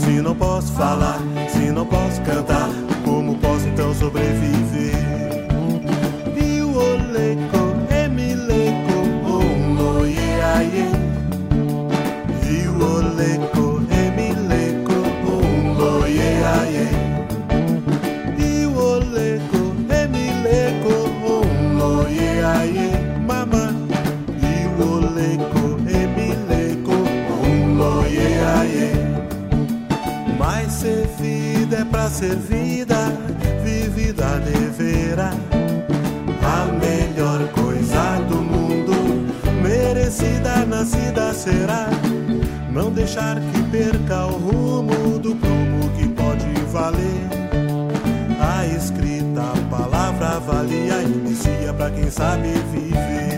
[SPEAKER 15] Se não posso falar, se não posso cantar ser vida, vivida deverá A melhor coisa do mundo, merecida, nascida será. Não deixar que perca o rumo do prumo que pode valer. A escrita, a palavra valia, inicia para quem sabe
[SPEAKER 16] viver.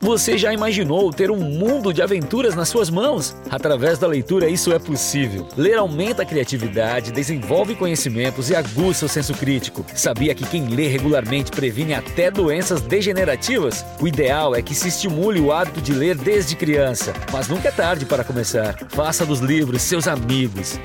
[SPEAKER 17] Você já imaginou ter um mundo de aventuras nas suas mãos? Através da leitura, isso é possível. Ler aumenta a criatividade, desenvolve conhecimentos e aguça o senso crítico. Sabia que quem lê regularmente previne até doenças degenerativas? O ideal é que se estimule o hábito de ler desde criança. Mas nunca é tarde para começar. Faça dos livros seus amigos.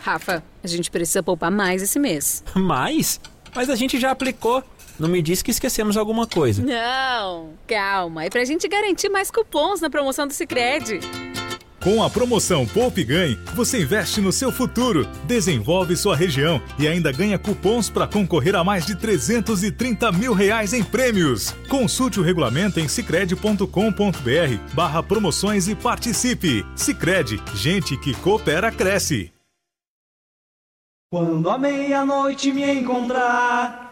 [SPEAKER 18] Rafa, a gente precisa poupar mais esse mês.
[SPEAKER 19] Mais? Mas a gente já aplicou. Não me diz que esquecemos alguma coisa.
[SPEAKER 18] Não, calma. É pra gente garantir mais cupons na promoção do Sicredi.
[SPEAKER 20] Com a promoção Poupe e Ganhe, você investe no seu futuro, desenvolve sua região e ainda ganha cupons para concorrer a mais de 330 mil reais em prêmios. Consulte o regulamento em cicred.com.br barra promoções e participe. Cicred, gente que coopera cresce.
[SPEAKER 4] Quando a meia-noite me encontrar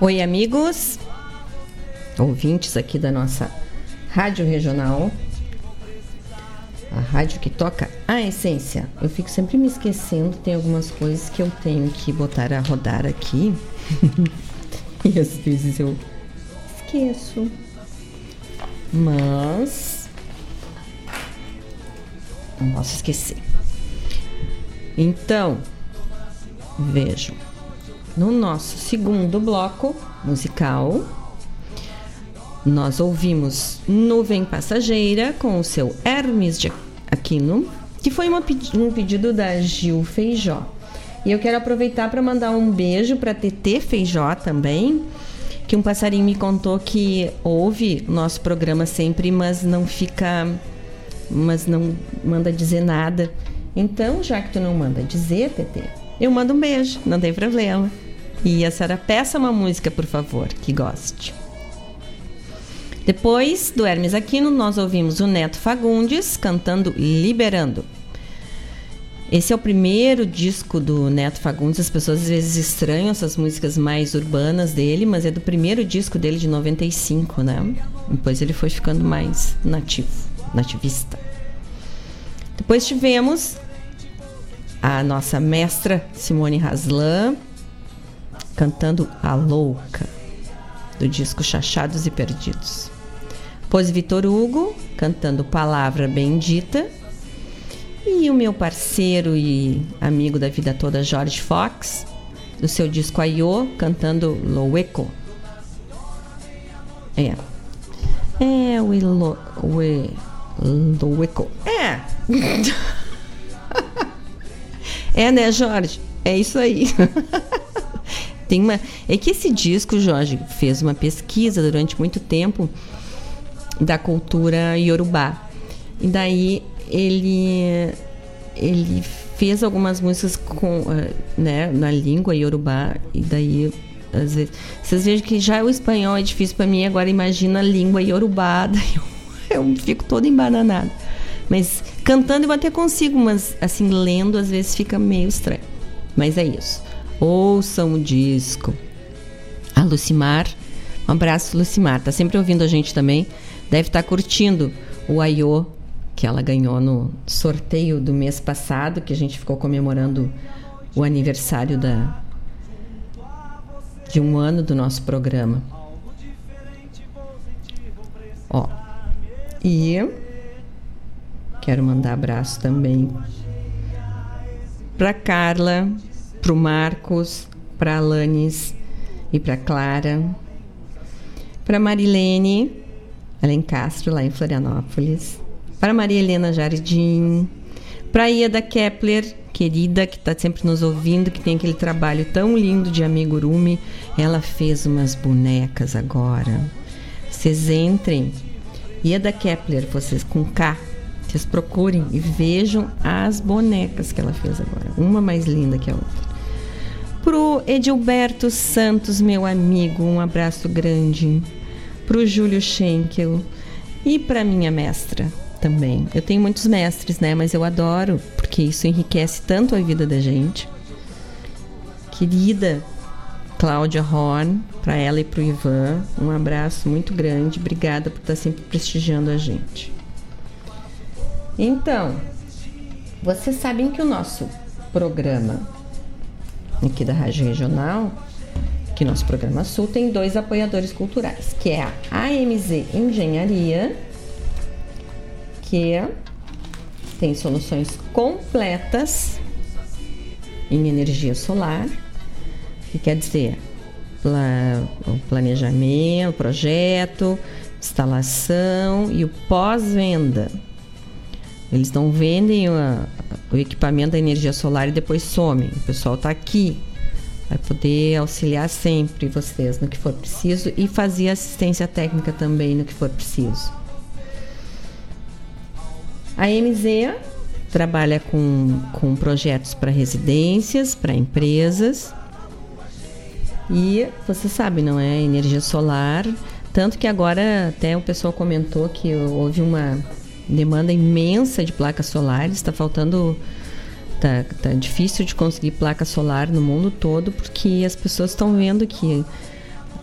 [SPEAKER 2] Oi, amigos, ouvintes aqui da nossa Rádio Regional, a rádio que toca a essência. Eu fico sempre me esquecendo, tem algumas coisas que eu tenho que botar a rodar aqui e às vezes eu esqueço. Mas não posso esquecer. Então, vejam. No nosso segundo bloco musical, nós ouvimos Nuvem Passageira com o seu Hermes de Aquino, que foi um pedido da Gil Feijó. E eu quero aproveitar para mandar um beijo para TT Feijó também, que um passarinho me contou que ouve nosso programa sempre, mas não fica. mas não manda dizer nada. Então, já que tu não manda dizer, TT, eu mando um beijo, não tem problema. E a senhora peça uma música, por favor, que goste. Depois do Hermes Aquino, nós ouvimos o Neto Fagundes cantando Liberando. Esse é o primeiro disco do Neto Fagundes. As pessoas às vezes estranham essas músicas mais urbanas dele, mas é do primeiro disco dele de 95, né? Depois ele foi ficando mais nativo, nativista. Depois tivemos a nossa mestra Simone Haslan cantando A Louca, do disco Chachados e Perdidos. Depois Vitor Hugo cantando Palavra Bendita e o meu parceiro e amigo da vida toda, George Fox, do seu disco Aiô, cantando Loeco. É. É, o Ilo, o Loeco. É. é, né, Jorge? É isso aí. Tem uma, é que esse disco, Jorge, fez uma pesquisa durante muito tempo da cultura iorubá. E daí ele ele fez algumas músicas com eh, né, na língua iorubá. E daí às vezes vocês vejam que já o espanhol é difícil para mim agora imagina a língua iorubá. Daí eu, eu fico toda embananada. Mas cantando eu até consigo mas assim lendo às vezes fica meio estranho. Mas é isso ouçam o disco a Lucimar um abraço Lucimar tá sempre ouvindo a gente também deve estar tá curtindo o Aiô que ela ganhou no sorteio do mês passado, que a gente ficou comemorando o aniversário da de um ano do nosso programa. Ó. E quero mandar abraço também para Carla, para o Marcos, para Alanis e para Clara, para Marilene, Alencastro, lá em Florianópolis, para Maria Helena Jardim, para Ieda Kepler, querida, que está sempre nos ouvindo, que tem aquele trabalho tão lindo de amigurumi. Ela fez umas bonecas agora. Vocês entrem. Ieda Kepler, vocês com K. Vocês procurem e vejam as bonecas que ela fez agora. Uma mais linda que a outra. Pro Edilberto Santos, meu amigo, um abraço grande. Pro Júlio Schenkel e para minha mestra, também. Eu tenho muitos mestres, né? Mas eu adoro, porque isso enriquece tanto a vida da gente. Querida Cláudia Horn, para ela e para o Ivan, um abraço muito grande. Obrigada por estar sempre prestigiando a gente. Então, vocês sabem que o nosso programa aqui da Rádio Regional, que nosso programa Sul, tem dois apoiadores culturais, que é a AMZ Engenharia que tem soluções completas em energia solar, que quer dizer planejamento, projeto, instalação e o pós-venda. Eles não vendem o, o equipamento da energia solar e depois somem. O pessoal está aqui, vai poder auxiliar sempre vocês no que for preciso e fazer assistência técnica também no que for preciso. A MZ trabalha com, com projetos para residências, para empresas. E você sabe, não é? Energia solar. Tanto que agora até o pessoal comentou que houve uma demanda imensa de placas solares. Está faltando. Tá, tá difícil de conseguir placa solar no mundo todo porque as pessoas estão vendo que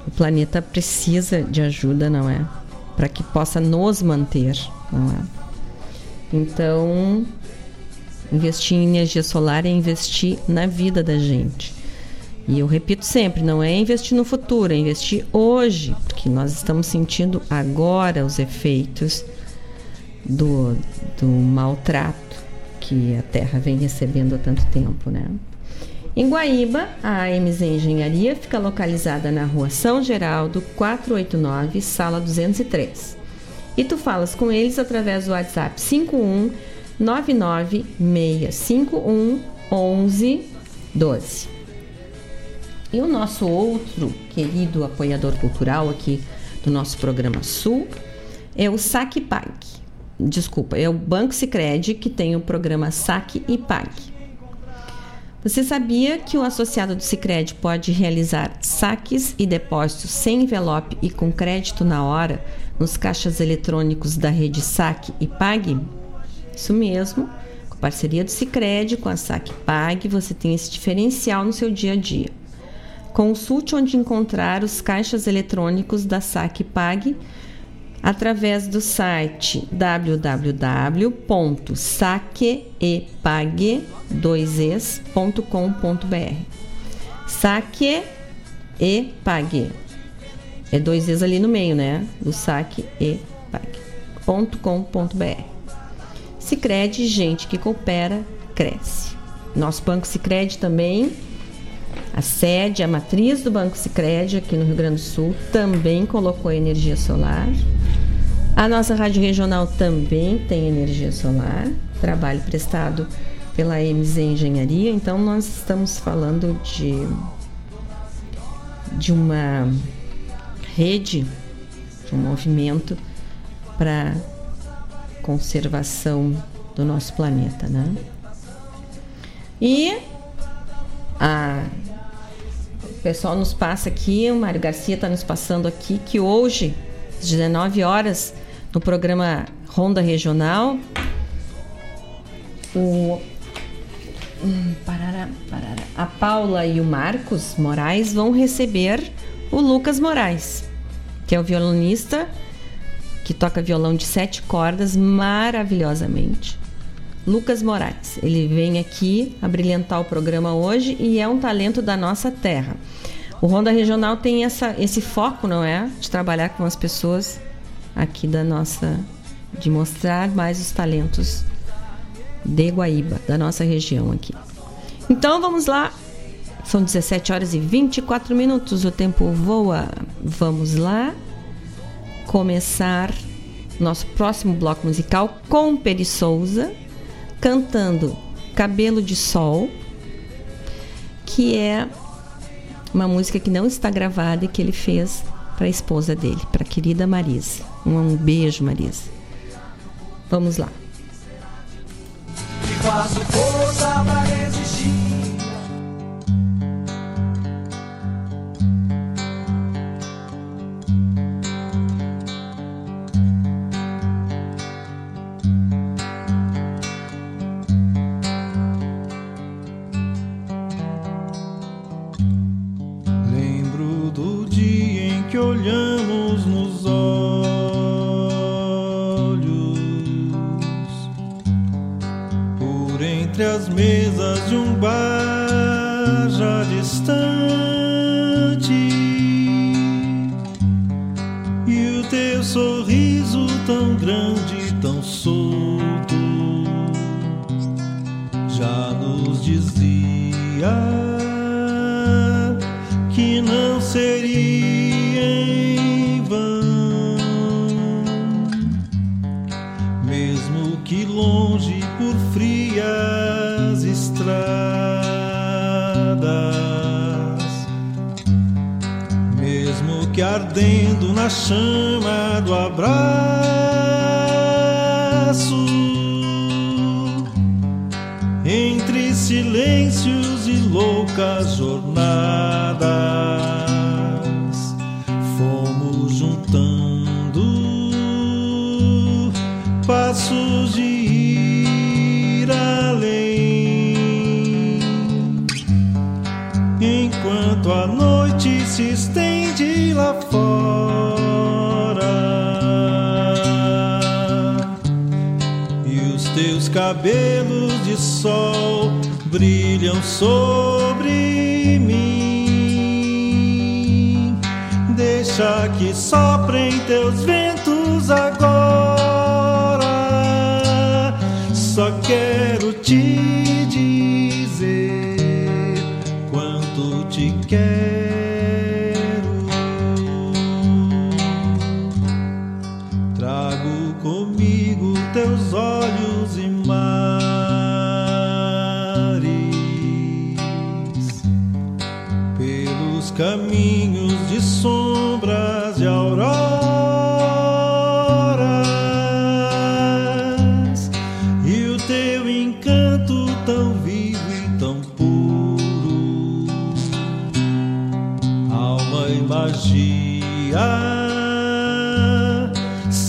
[SPEAKER 2] o planeta precisa de ajuda, não é? Para que possa nos manter, não é? Então, investir em energia solar é investir na vida da gente. E eu repito sempre, não é investir no futuro, é investir hoje, porque nós estamos sentindo agora os efeitos do, do maltrato que a Terra vem recebendo há tanto tempo, né? Em Guaíba, a AMZ Engenharia fica localizada na rua São Geraldo, 489, sala 203. E tu falas com eles através do WhatsApp 51 99651 1112. E o nosso outro querido apoiador cultural aqui do nosso programa Sul é o Saque Pag. Desculpa, é o Banco Sicredi que tem o programa Saque e Pag. Você sabia que o associado do Sicredi pode realizar saques e depósitos sem envelope e com crédito na hora nos caixas eletrônicos da rede Saque e Pague? Isso mesmo. Com parceria do Sicredi com a Saque Pague, você tem esse diferencial no seu dia a dia. Consulte onde encontrar os caixas eletrônicos da Saque Pague através do site www.saquepague2es.com.br. Saque e pague. É dois es ali no meio, né? Do saque e pague.com.br. Sicredi, gente que coopera, cresce. Nosso Banco Sicredi também, a sede, a matriz do Banco Sicredi aqui no Rio Grande do Sul também colocou energia solar. A nossa rádio regional também tem energia solar, trabalho prestado pela MZ Engenharia. Então nós estamos falando de de uma rede, de um movimento para conservação do nosso planeta, né? E a o pessoal nos passa aqui, o Mário Garcia está nos passando aqui que hoje, às 19 horas, no programa Ronda Regional, o hum, parará, parará, a Paula e o Marcos Moraes vão receber o Lucas Moraes, que é o violonista que toca violão de sete cordas maravilhosamente. Lucas Moraes, ele vem aqui a brilhantar o programa hoje e é um talento da nossa terra. O Ronda Regional tem essa, esse foco, não é? De trabalhar com as pessoas aqui da nossa. de mostrar mais os talentos de Guaíba, da nossa região aqui. Então vamos lá. São 17 horas e 24 minutos, o tempo voa. Vamos lá começar nosso próximo bloco musical com Peri Souza cantando Cabelo de Sol, que é uma música que não está gravada e que ele fez para a esposa dele, para a querida Marisa. Um, beijo, Marisa. Vamos lá.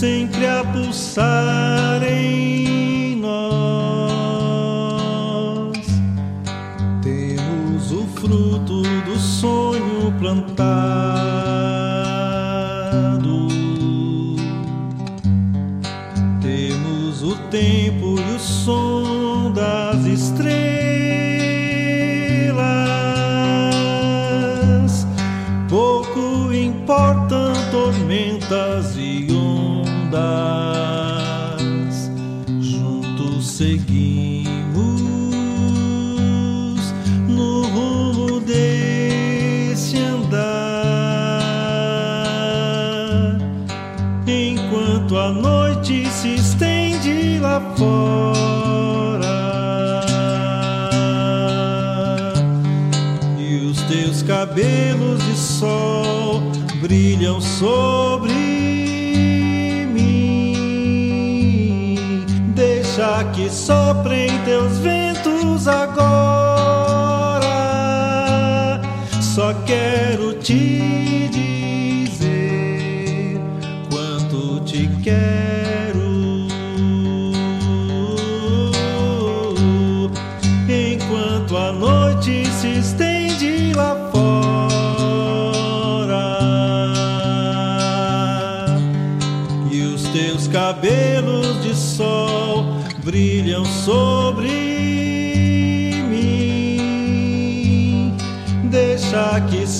[SPEAKER 21] Sempre a pulsar em sol brilham sobre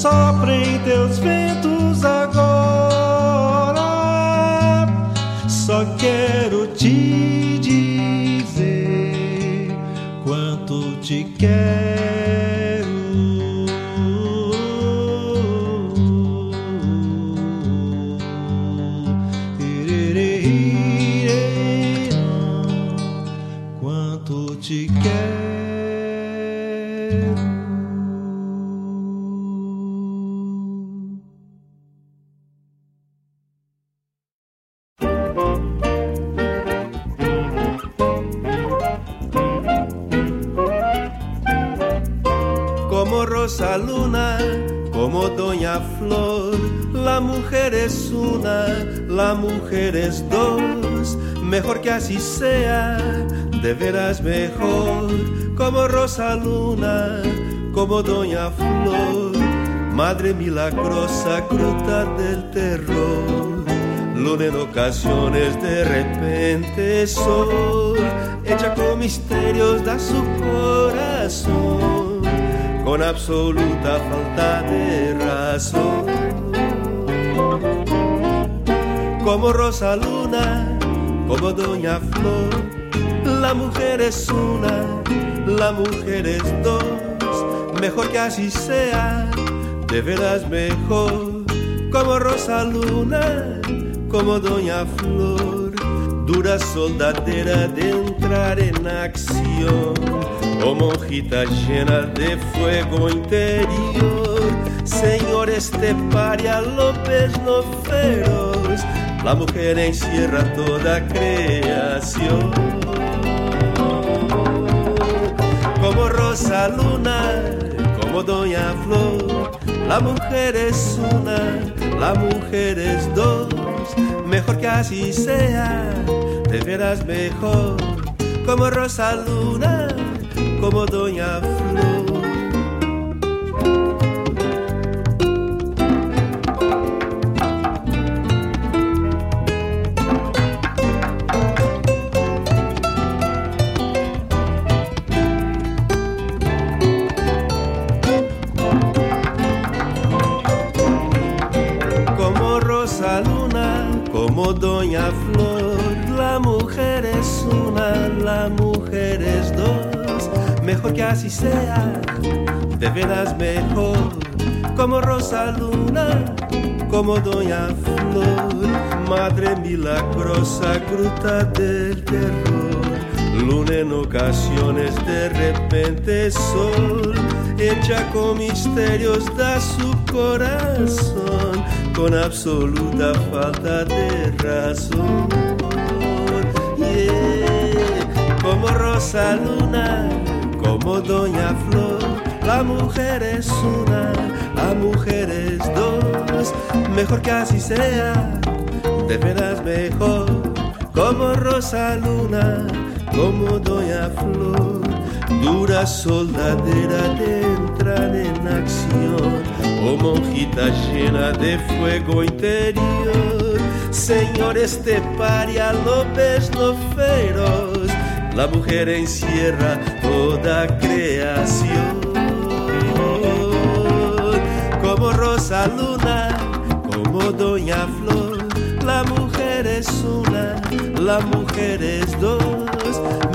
[SPEAKER 21] soprem teus ventos
[SPEAKER 22] así sea, de veras mejor. Como Rosa Luna, como Doña Flor. Madre milagrosa, gruta del terror. Luna en ocasiones de repente sol, hecha con misterios da su corazón con absoluta falta de razón. Como Rosa Luna, como Doña Flor, la mujer es una, la mujer es dos, mejor que así sea, de veras mejor. Como Rosa Luna, como Doña Flor, dura soldadera de entrar en acción o monjita llena de fuego interior. Señor esteparia López no feroz, la mujer encierra toda creación. Como Rosa Luna, como Doña Flor, la mujer es una, la mujer es dos, mejor que así sea, de veras mejor. Como Rosa Luna, como Doña Flor. Así sea, de veras mejor, como Rosa Luna, como Doña Flor, Madre milagrosa, gruta del terror, luna en ocasiones de repente sol, hecha con misterios da su corazón, con absoluta falta de razón. Yeah. Como Rosa Luna, como Doña Flor. La mujer es una, la mujer es dos. Mejor que así sea,
[SPEAKER 23] de veras mejor. Como Rosa Luna, como Doña Flor. Dura soldadera de entrar en acción, o monjita llena de fuego interior. Señor, este paria López no feroz la mujer encierra toda creación. Como Rosa Luna, como Doña Flor, la mujer es una, la mujer es dos.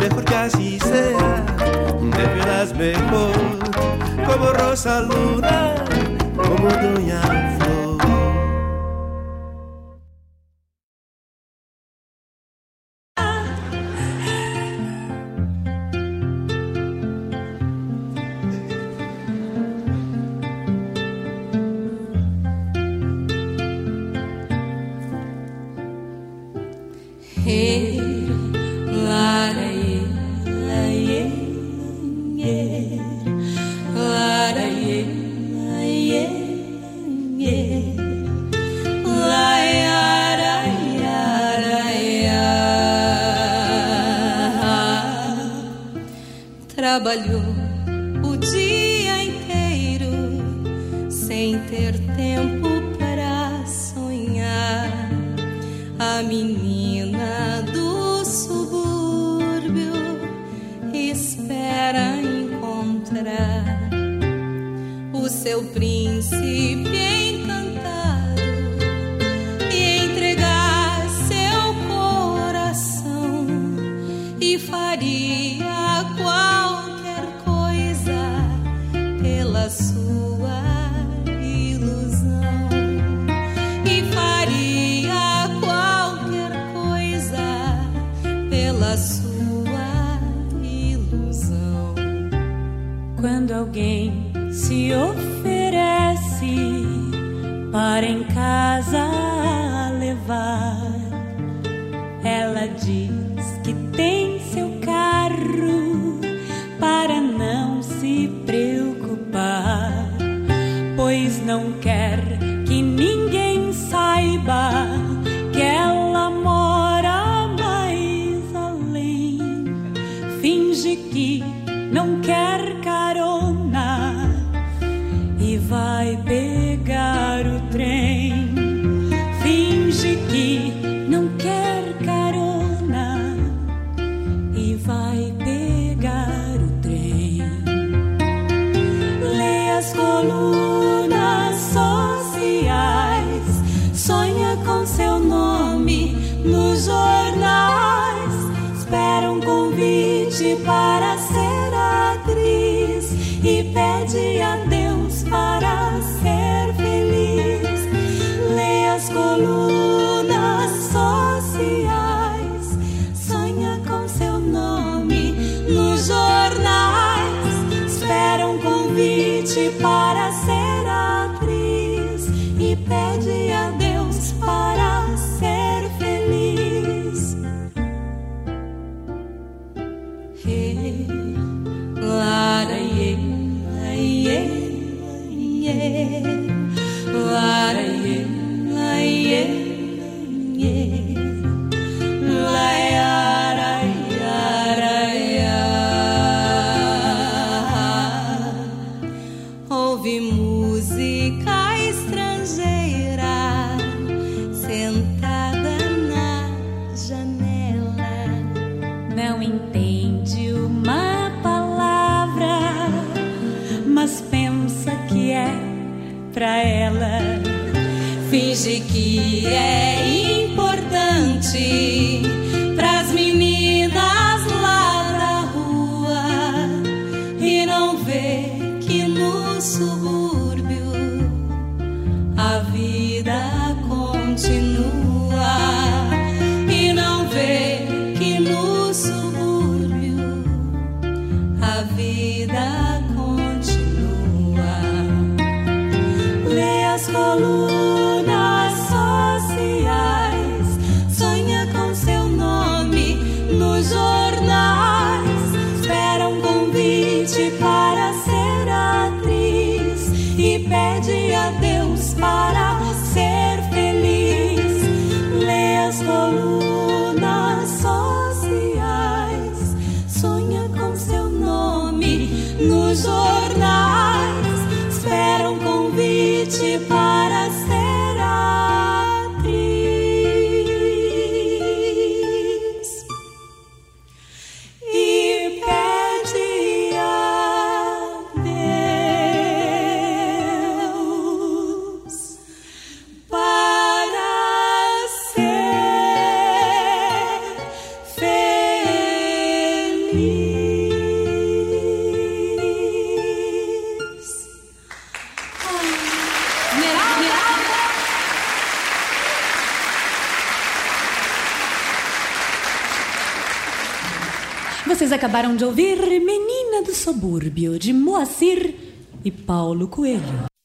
[SPEAKER 23] Mejor que así sea, de veras mejor. Como Rosa Luna, como Doña Flor.
[SPEAKER 24] Oh. Coelho.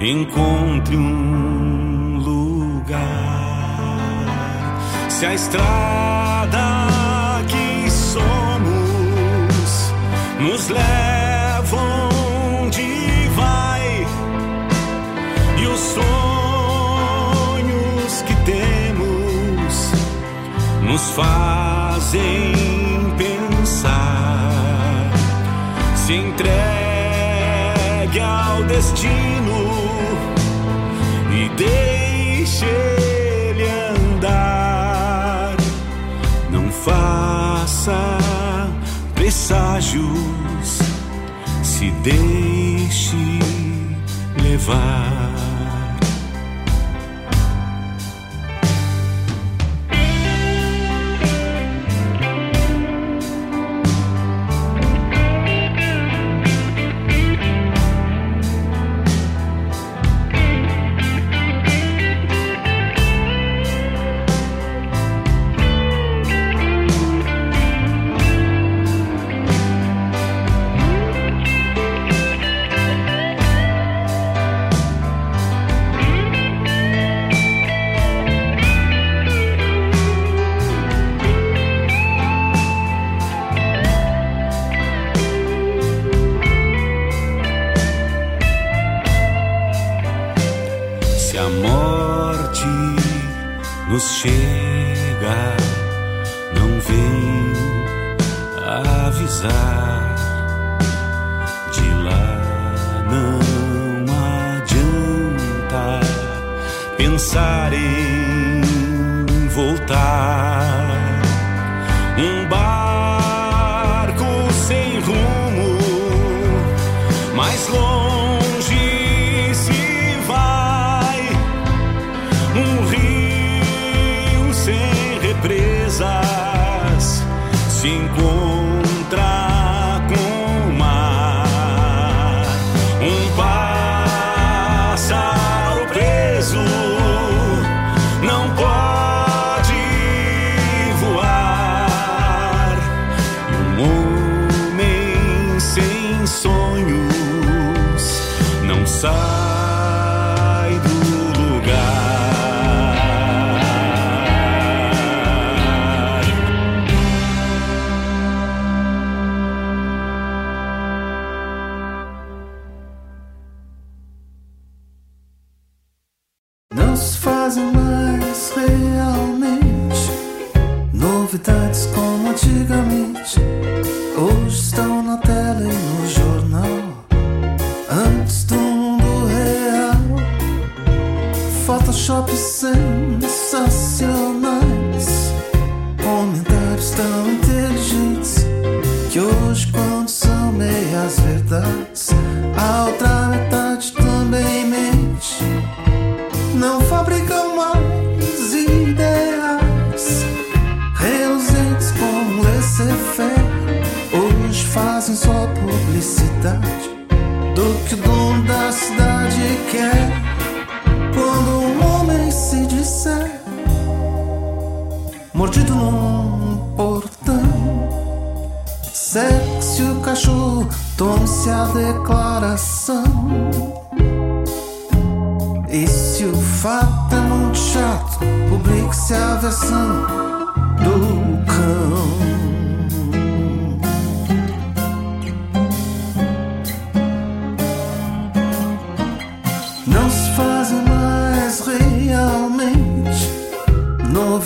[SPEAKER 21] encontre um lugar. Se a estrada que somos nos leva onde vai e os sonhos que temos nos fazem pensar. Se entregue ao destino deixe ele andar. Não faça presságios, se deixe levar.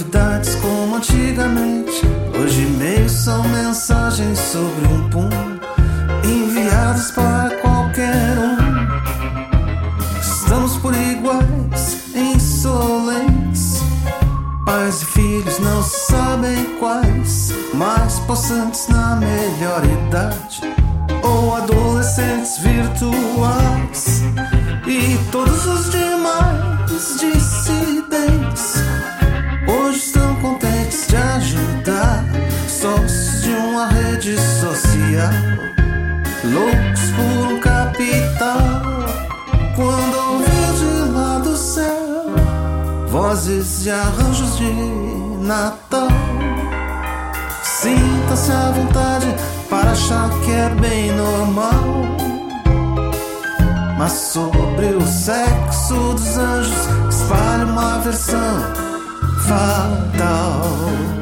[SPEAKER 1] novidades como antigamente. Hoje e-mails são mensagens sobre um pum, enviadas para qualquer um. Estamos
[SPEAKER 25] por iguais, insolentes. Pais e filhos não sabem quais, mas possantes na melhor idade, ou adolescentes virtuais. De arranjos de Natal, sinta-se à vontade para achar que é bem normal. Mas sobre o sexo dos anjos espalha uma versão fatal.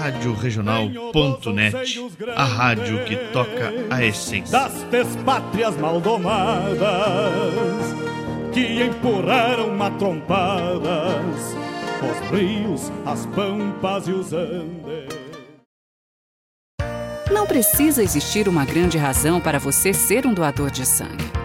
[SPEAKER 26] Rádio Regional.net, a rádio que toca a essência.
[SPEAKER 27] das despátrias maldomadas que empurraram matrompadas os rios, as pampas e os andes.
[SPEAKER 18] Não precisa existir uma grande razão para você ser um doador de sangue.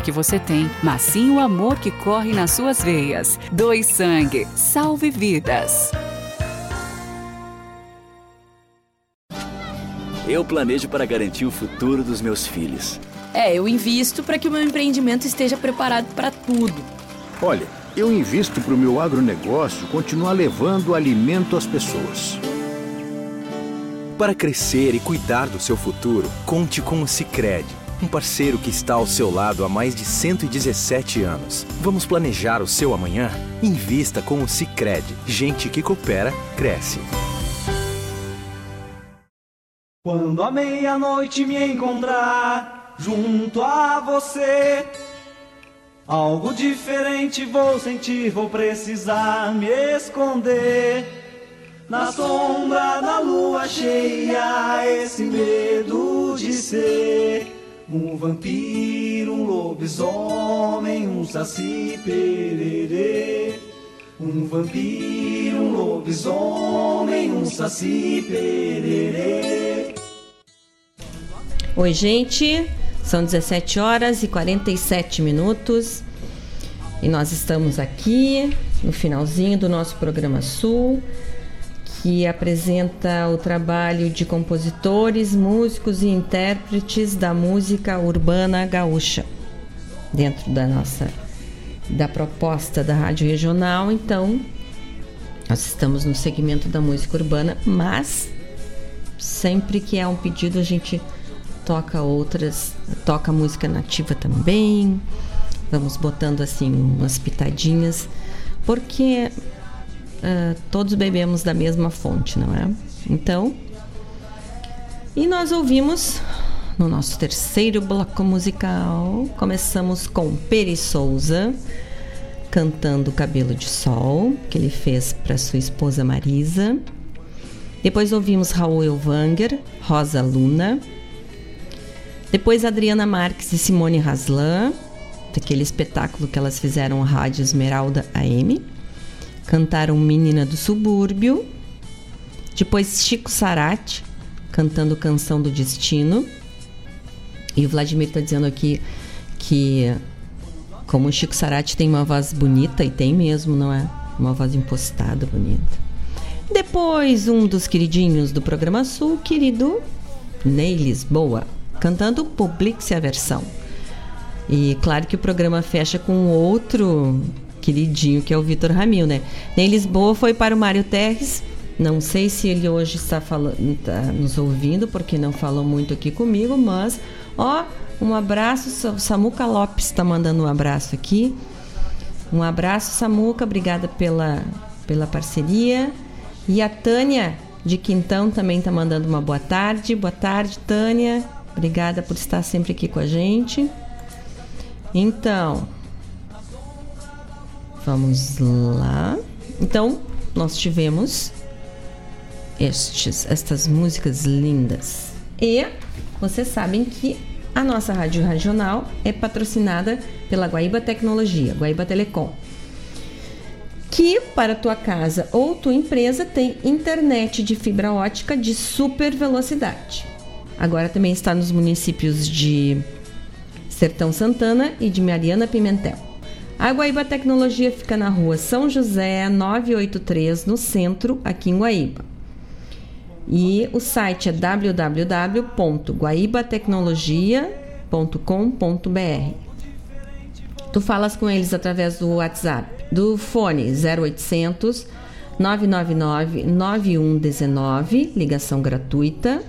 [SPEAKER 18] que você tem, mas sim o amor que corre nas suas veias. Doe sangue, salve vidas.
[SPEAKER 28] Eu planejo para garantir o futuro dos meus filhos.
[SPEAKER 29] É, eu invisto para que o meu empreendimento esteja preparado para tudo.
[SPEAKER 30] Olha, eu invisto para o meu agronegócio continuar levando alimento às pessoas.
[SPEAKER 19] Para crescer e cuidar do seu futuro, conte com o Sicredi, um parceiro que está ao seu lado há mais de 117 anos. Vamos planejar o seu amanhã? Invista com o Sicredi. Gente que coopera cresce.
[SPEAKER 1] Quando a meia-noite me encontrar junto a você, algo diferente vou sentir, vou precisar me esconder. Na sombra da lua cheia, esse medo de ser um vampiro, um lobisomem, um saci pererê. Um vampiro, um lobisomem, um saci pererê.
[SPEAKER 2] Oi, gente. São 17 horas e 47 minutos. E nós estamos aqui no finalzinho do nosso programa Sul, que apresenta o trabalho de compositores, músicos e intérpretes da música urbana gaúcha. Dentro da nossa da proposta da Rádio Regional, então nós estamos no segmento da música urbana, mas sempre que é um pedido a gente toca outras, toca música nativa também, Vamos botando assim umas pitadinhas, porque uh, todos bebemos da mesma fonte, não é? Então, e nós ouvimos no nosso terceiro bloco musical, começamos com Peri Souza cantando Cabelo de Sol, que ele fez para sua esposa Marisa. Depois ouvimos Raul Elvanger, Rosa Luna. Depois Adriana Marques e Simone Haslan, daquele espetáculo que elas fizeram Rádio Esmeralda AM. Cantaram Menina do Subúrbio. Depois Chico Sarati, cantando Canção do Destino. E o Vladimir está dizendo aqui que como o Chico Sarati tem uma voz bonita, e tem mesmo, não é? Uma voz impostada bonita. Depois, um dos queridinhos do programa Sul, querido Ney Lisboa, cantando Publique-se a versão. E claro que o programa fecha com outro queridinho, que é o Vitor Ramil, né? Ney Lisboa foi para o Mário Terres. Não sei se ele hoje está, falando, está nos ouvindo, porque não falou muito aqui comigo, mas Ó, um abraço, Samuca Lopes está mandando um abraço aqui. Um abraço, Samuca, obrigada pela, pela parceria. E a Tânia de Quintão também está mandando uma boa tarde. Boa tarde, Tânia. Obrigada por estar sempre aqui com a gente. Então, vamos lá. Então, nós tivemos estes, estas músicas lindas. E vocês sabem que a nossa rádio regional é patrocinada pela Guaíba Tecnologia, Guaíba Telecom, que para tua casa ou tua empresa tem internet de fibra ótica de super velocidade. Agora também está nos municípios de Sertão Santana e de Mariana Pimentel. A Guaíba Tecnologia fica na rua São José 983, no centro, aqui em Guaíba. E o site é www.guaibatecnologia.com.br. Tu falas com eles através do WhatsApp, do fone 0800 999 9119, ligação gratuita,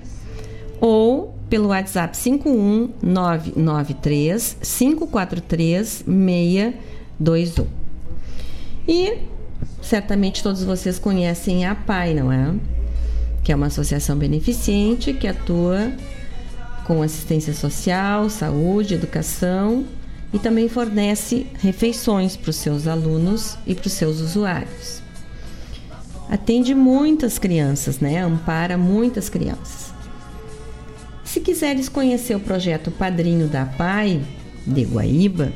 [SPEAKER 2] ou pelo WhatsApp 51993 543 621. E certamente todos vocês conhecem a PAI, não é? que é uma associação beneficente que atua com assistência social, saúde, educação e também fornece refeições para os seus alunos e para os seus usuários. Atende muitas crianças, né? Ampara muitas crianças. Se quiseres conhecer o projeto Padrinho da Pai de Guaíba,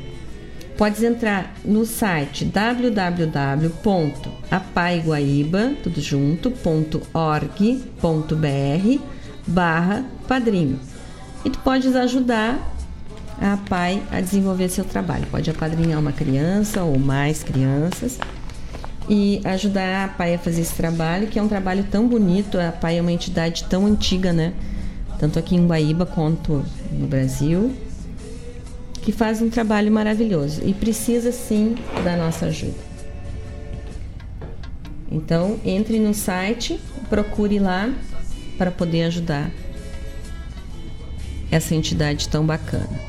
[SPEAKER 2] Podes entrar no site www.apaiguaíba, tudo barra padrinho. E tu podes ajudar a PAI a desenvolver seu trabalho. Pode apadrinhar uma criança ou mais crianças e ajudar a PAI a fazer esse trabalho, que é um trabalho tão bonito. A PAI é uma entidade tão antiga, né? Tanto aqui em Guaíba quanto no Brasil que faz um trabalho maravilhoso e precisa sim da nossa ajuda. Então, entre no site, procure lá para poder ajudar essa entidade tão bacana.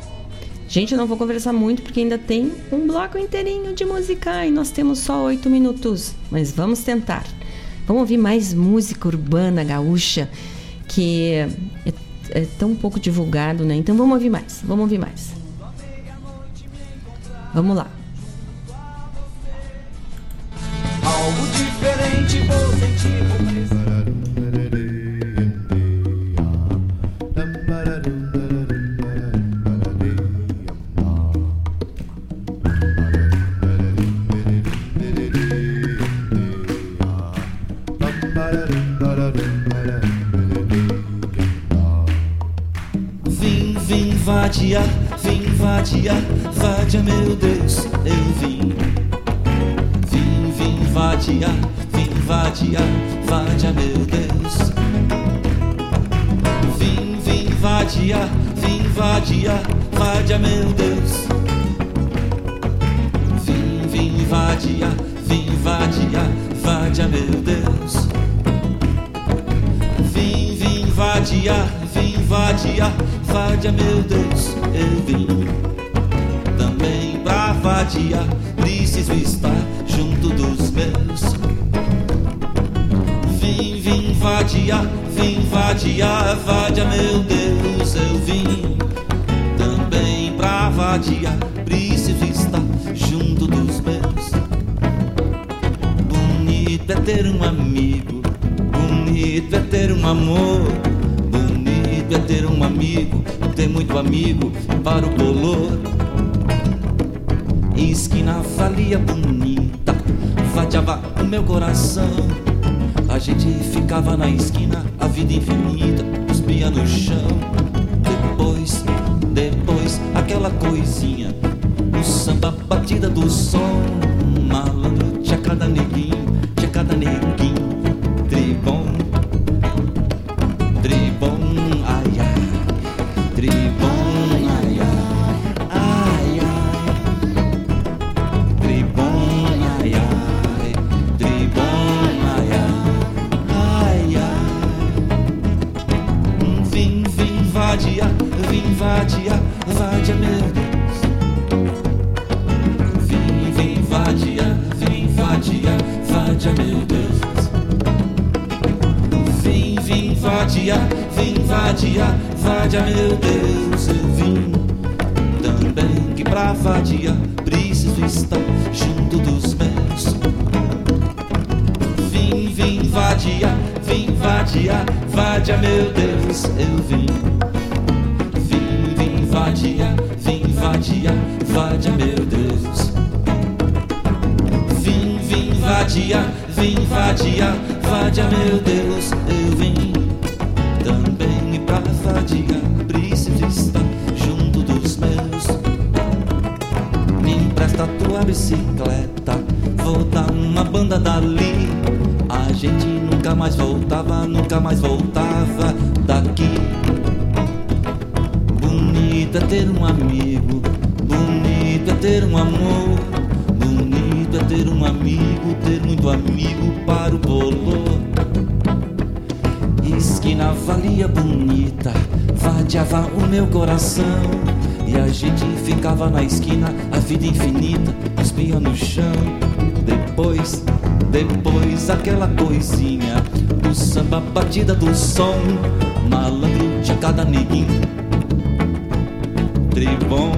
[SPEAKER 2] Gente, eu não vou conversar muito porque ainda tem um bloco inteirinho de música e nós temos só oito minutos, mas vamos tentar. Vamos ouvir mais música urbana gaúcha que é, é tão pouco divulgado, né? Então vamos ouvir mais, vamos ouvir mais. Vamos lá.
[SPEAKER 1] Algo diferente vou sentir.
[SPEAKER 12] Vim, vim vadiar, vadia meu Deus, eu vim. Vim, vim vadiar, vim vadiar, vadia meu Deus. Vim, vim vadiar, vim vadiar, vadia meu Deus. Vim, vim vadiar, vim vadiar, vadia meu Deus. Vim, vim vadiar, vim vadiar, vadia meu Deus, eu vim também pra vadiar, preciso estar junto dos meus. Vim, vim vadiar, vim vadiar, vadia meu Deus, eu vim também pra vadiar, preciso estar junto dos meus. Bonito é ter um amigo, bonito é ter um amor, é ter um amigo, ter muito amigo para o bolor. Esquina valia bonita, vadiava o meu coração. A gente ficava na esquina a vida infinita, cuspia no chão. Depois, depois, aquela coisinha, o samba batida do som. Malandro, tinha cada neguinho, tinha cada neguinho, vadiar, vadia meu Deus. Eu vim, vim, vim vadiar, vim vadiar, vadia meu Deus. Vim, vim vadiar, vim vadiar, vadia meu Deus. Eu vim também pra preciso estar junto dos meus. Me empresta tua bicicleta, vou dar uma banda dali. A gente nunca mais voltava, nunca mais voltava daqui. Bonito é ter um amigo, bonito é ter um amor. Bonito é ter um amigo, ter muito amigo para o bolor. Esquina valia bonita, vadiava o meu coração. E a gente ficava na esquina a vida infinita, espia no chão. Depois, depois aquela coisinha do samba batida do som. Malandro tinha cada neguinho, tribom,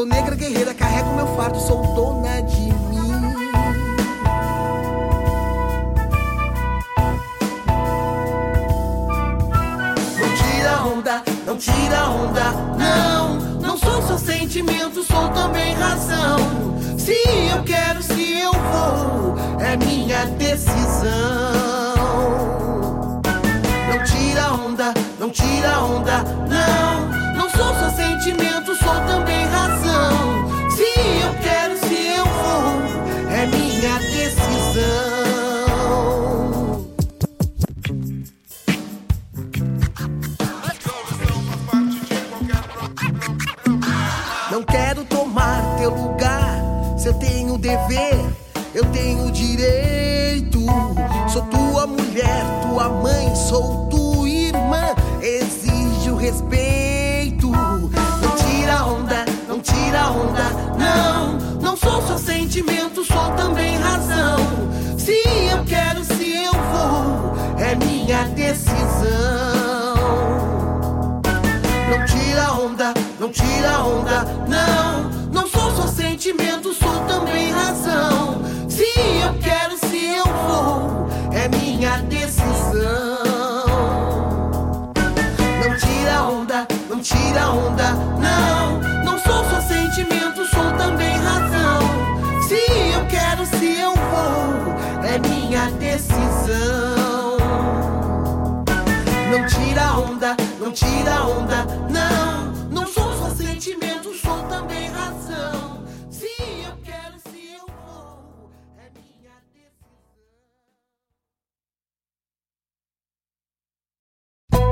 [SPEAKER 31] Sou negra guerreira, carrego meu fardo, sou dona de mim. Não tira onda, não tira onda, não. Não sou só sentimento, sou também razão. Se eu quero, se eu vou, é minha decisão. Não tira onda, não tira onda, não. Sou só sentimento, sou também razão. Não. Não sou só sentimento, sou também razão. Se eu quero, se eu vou, é minha decisão. Não tira onda, não tira onda, não. Não sou só sentimento, sou também razão. Se eu quero, se eu vou, é minha decisão. Não tira onda, não tira onda. Não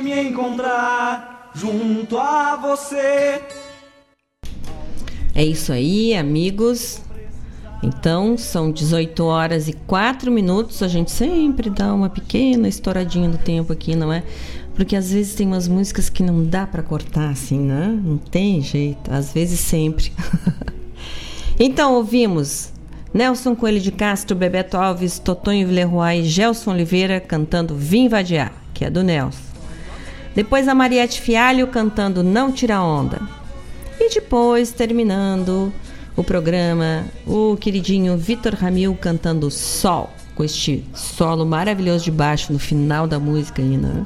[SPEAKER 1] me encontrar junto a você.
[SPEAKER 2] É isso aí, amigos. Então, são 18 horas e 4 minutos. A gente sempre dá uma pequena estouradinha do tempo aqui, não é? Porque às vezes tem umas músicas que não dá para cortar assim, né? Não tem jeito. Às vezes sempre. então, ouvimos Nelson Coelho de Castro, Bebeto Alves, Totonho Villeroy e Gelson Oliveira cantando Vim Vadiar, que é do Nelson. Depois a Mariette Fialho cantando Não Tira Onda. E depois, terminando o programa, o queridinho Vitor Ramil cantando Sol, com este solo maravilhoso de baixo no final da música aí, né?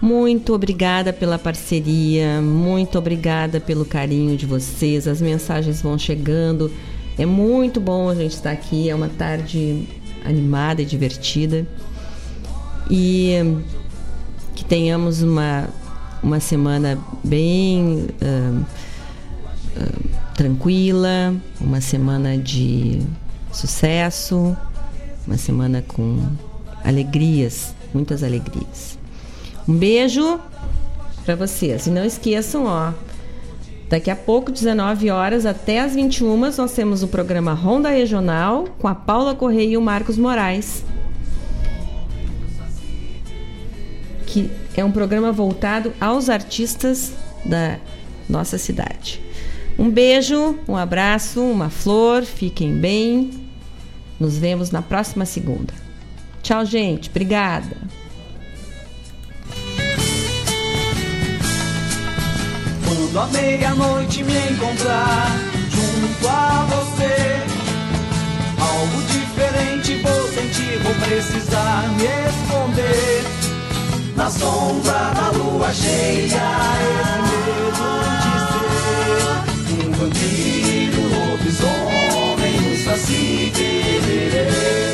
[SPEAKER 2] Muito obrigada pela parceria, muito obrigada pelo carinho de vocês. As mensagens vão chegando. É muito bom a gente estar aqui. É uma tarde animada e divertida. E que tenhamos uma, uma semana bem uh, uh, tranquila, uma semana de sucesso, uma semana com alegrias, muitas alegrias. Um beijo para vocês. E não esqueçam, ó, daqui a pouco, 19 horas até as 21, nós temos o programa Ronda Regional com a Paula Correia e o Marcos Moraes. Que é um programa voltado aos artistas da nossa cidade. Um beijo, um abraço, uma flor, fiquem bem. Nos vemos na próxima segunda. Tchau, gente. Obrigada.
[SPEAKER 1] Quando meia-noite me encontrar junto a você, algo diferente vou sentir, vou precisar me esconder. Na sombra da lua cheia, esse medo de ser um vampiro, um lobisomem, um.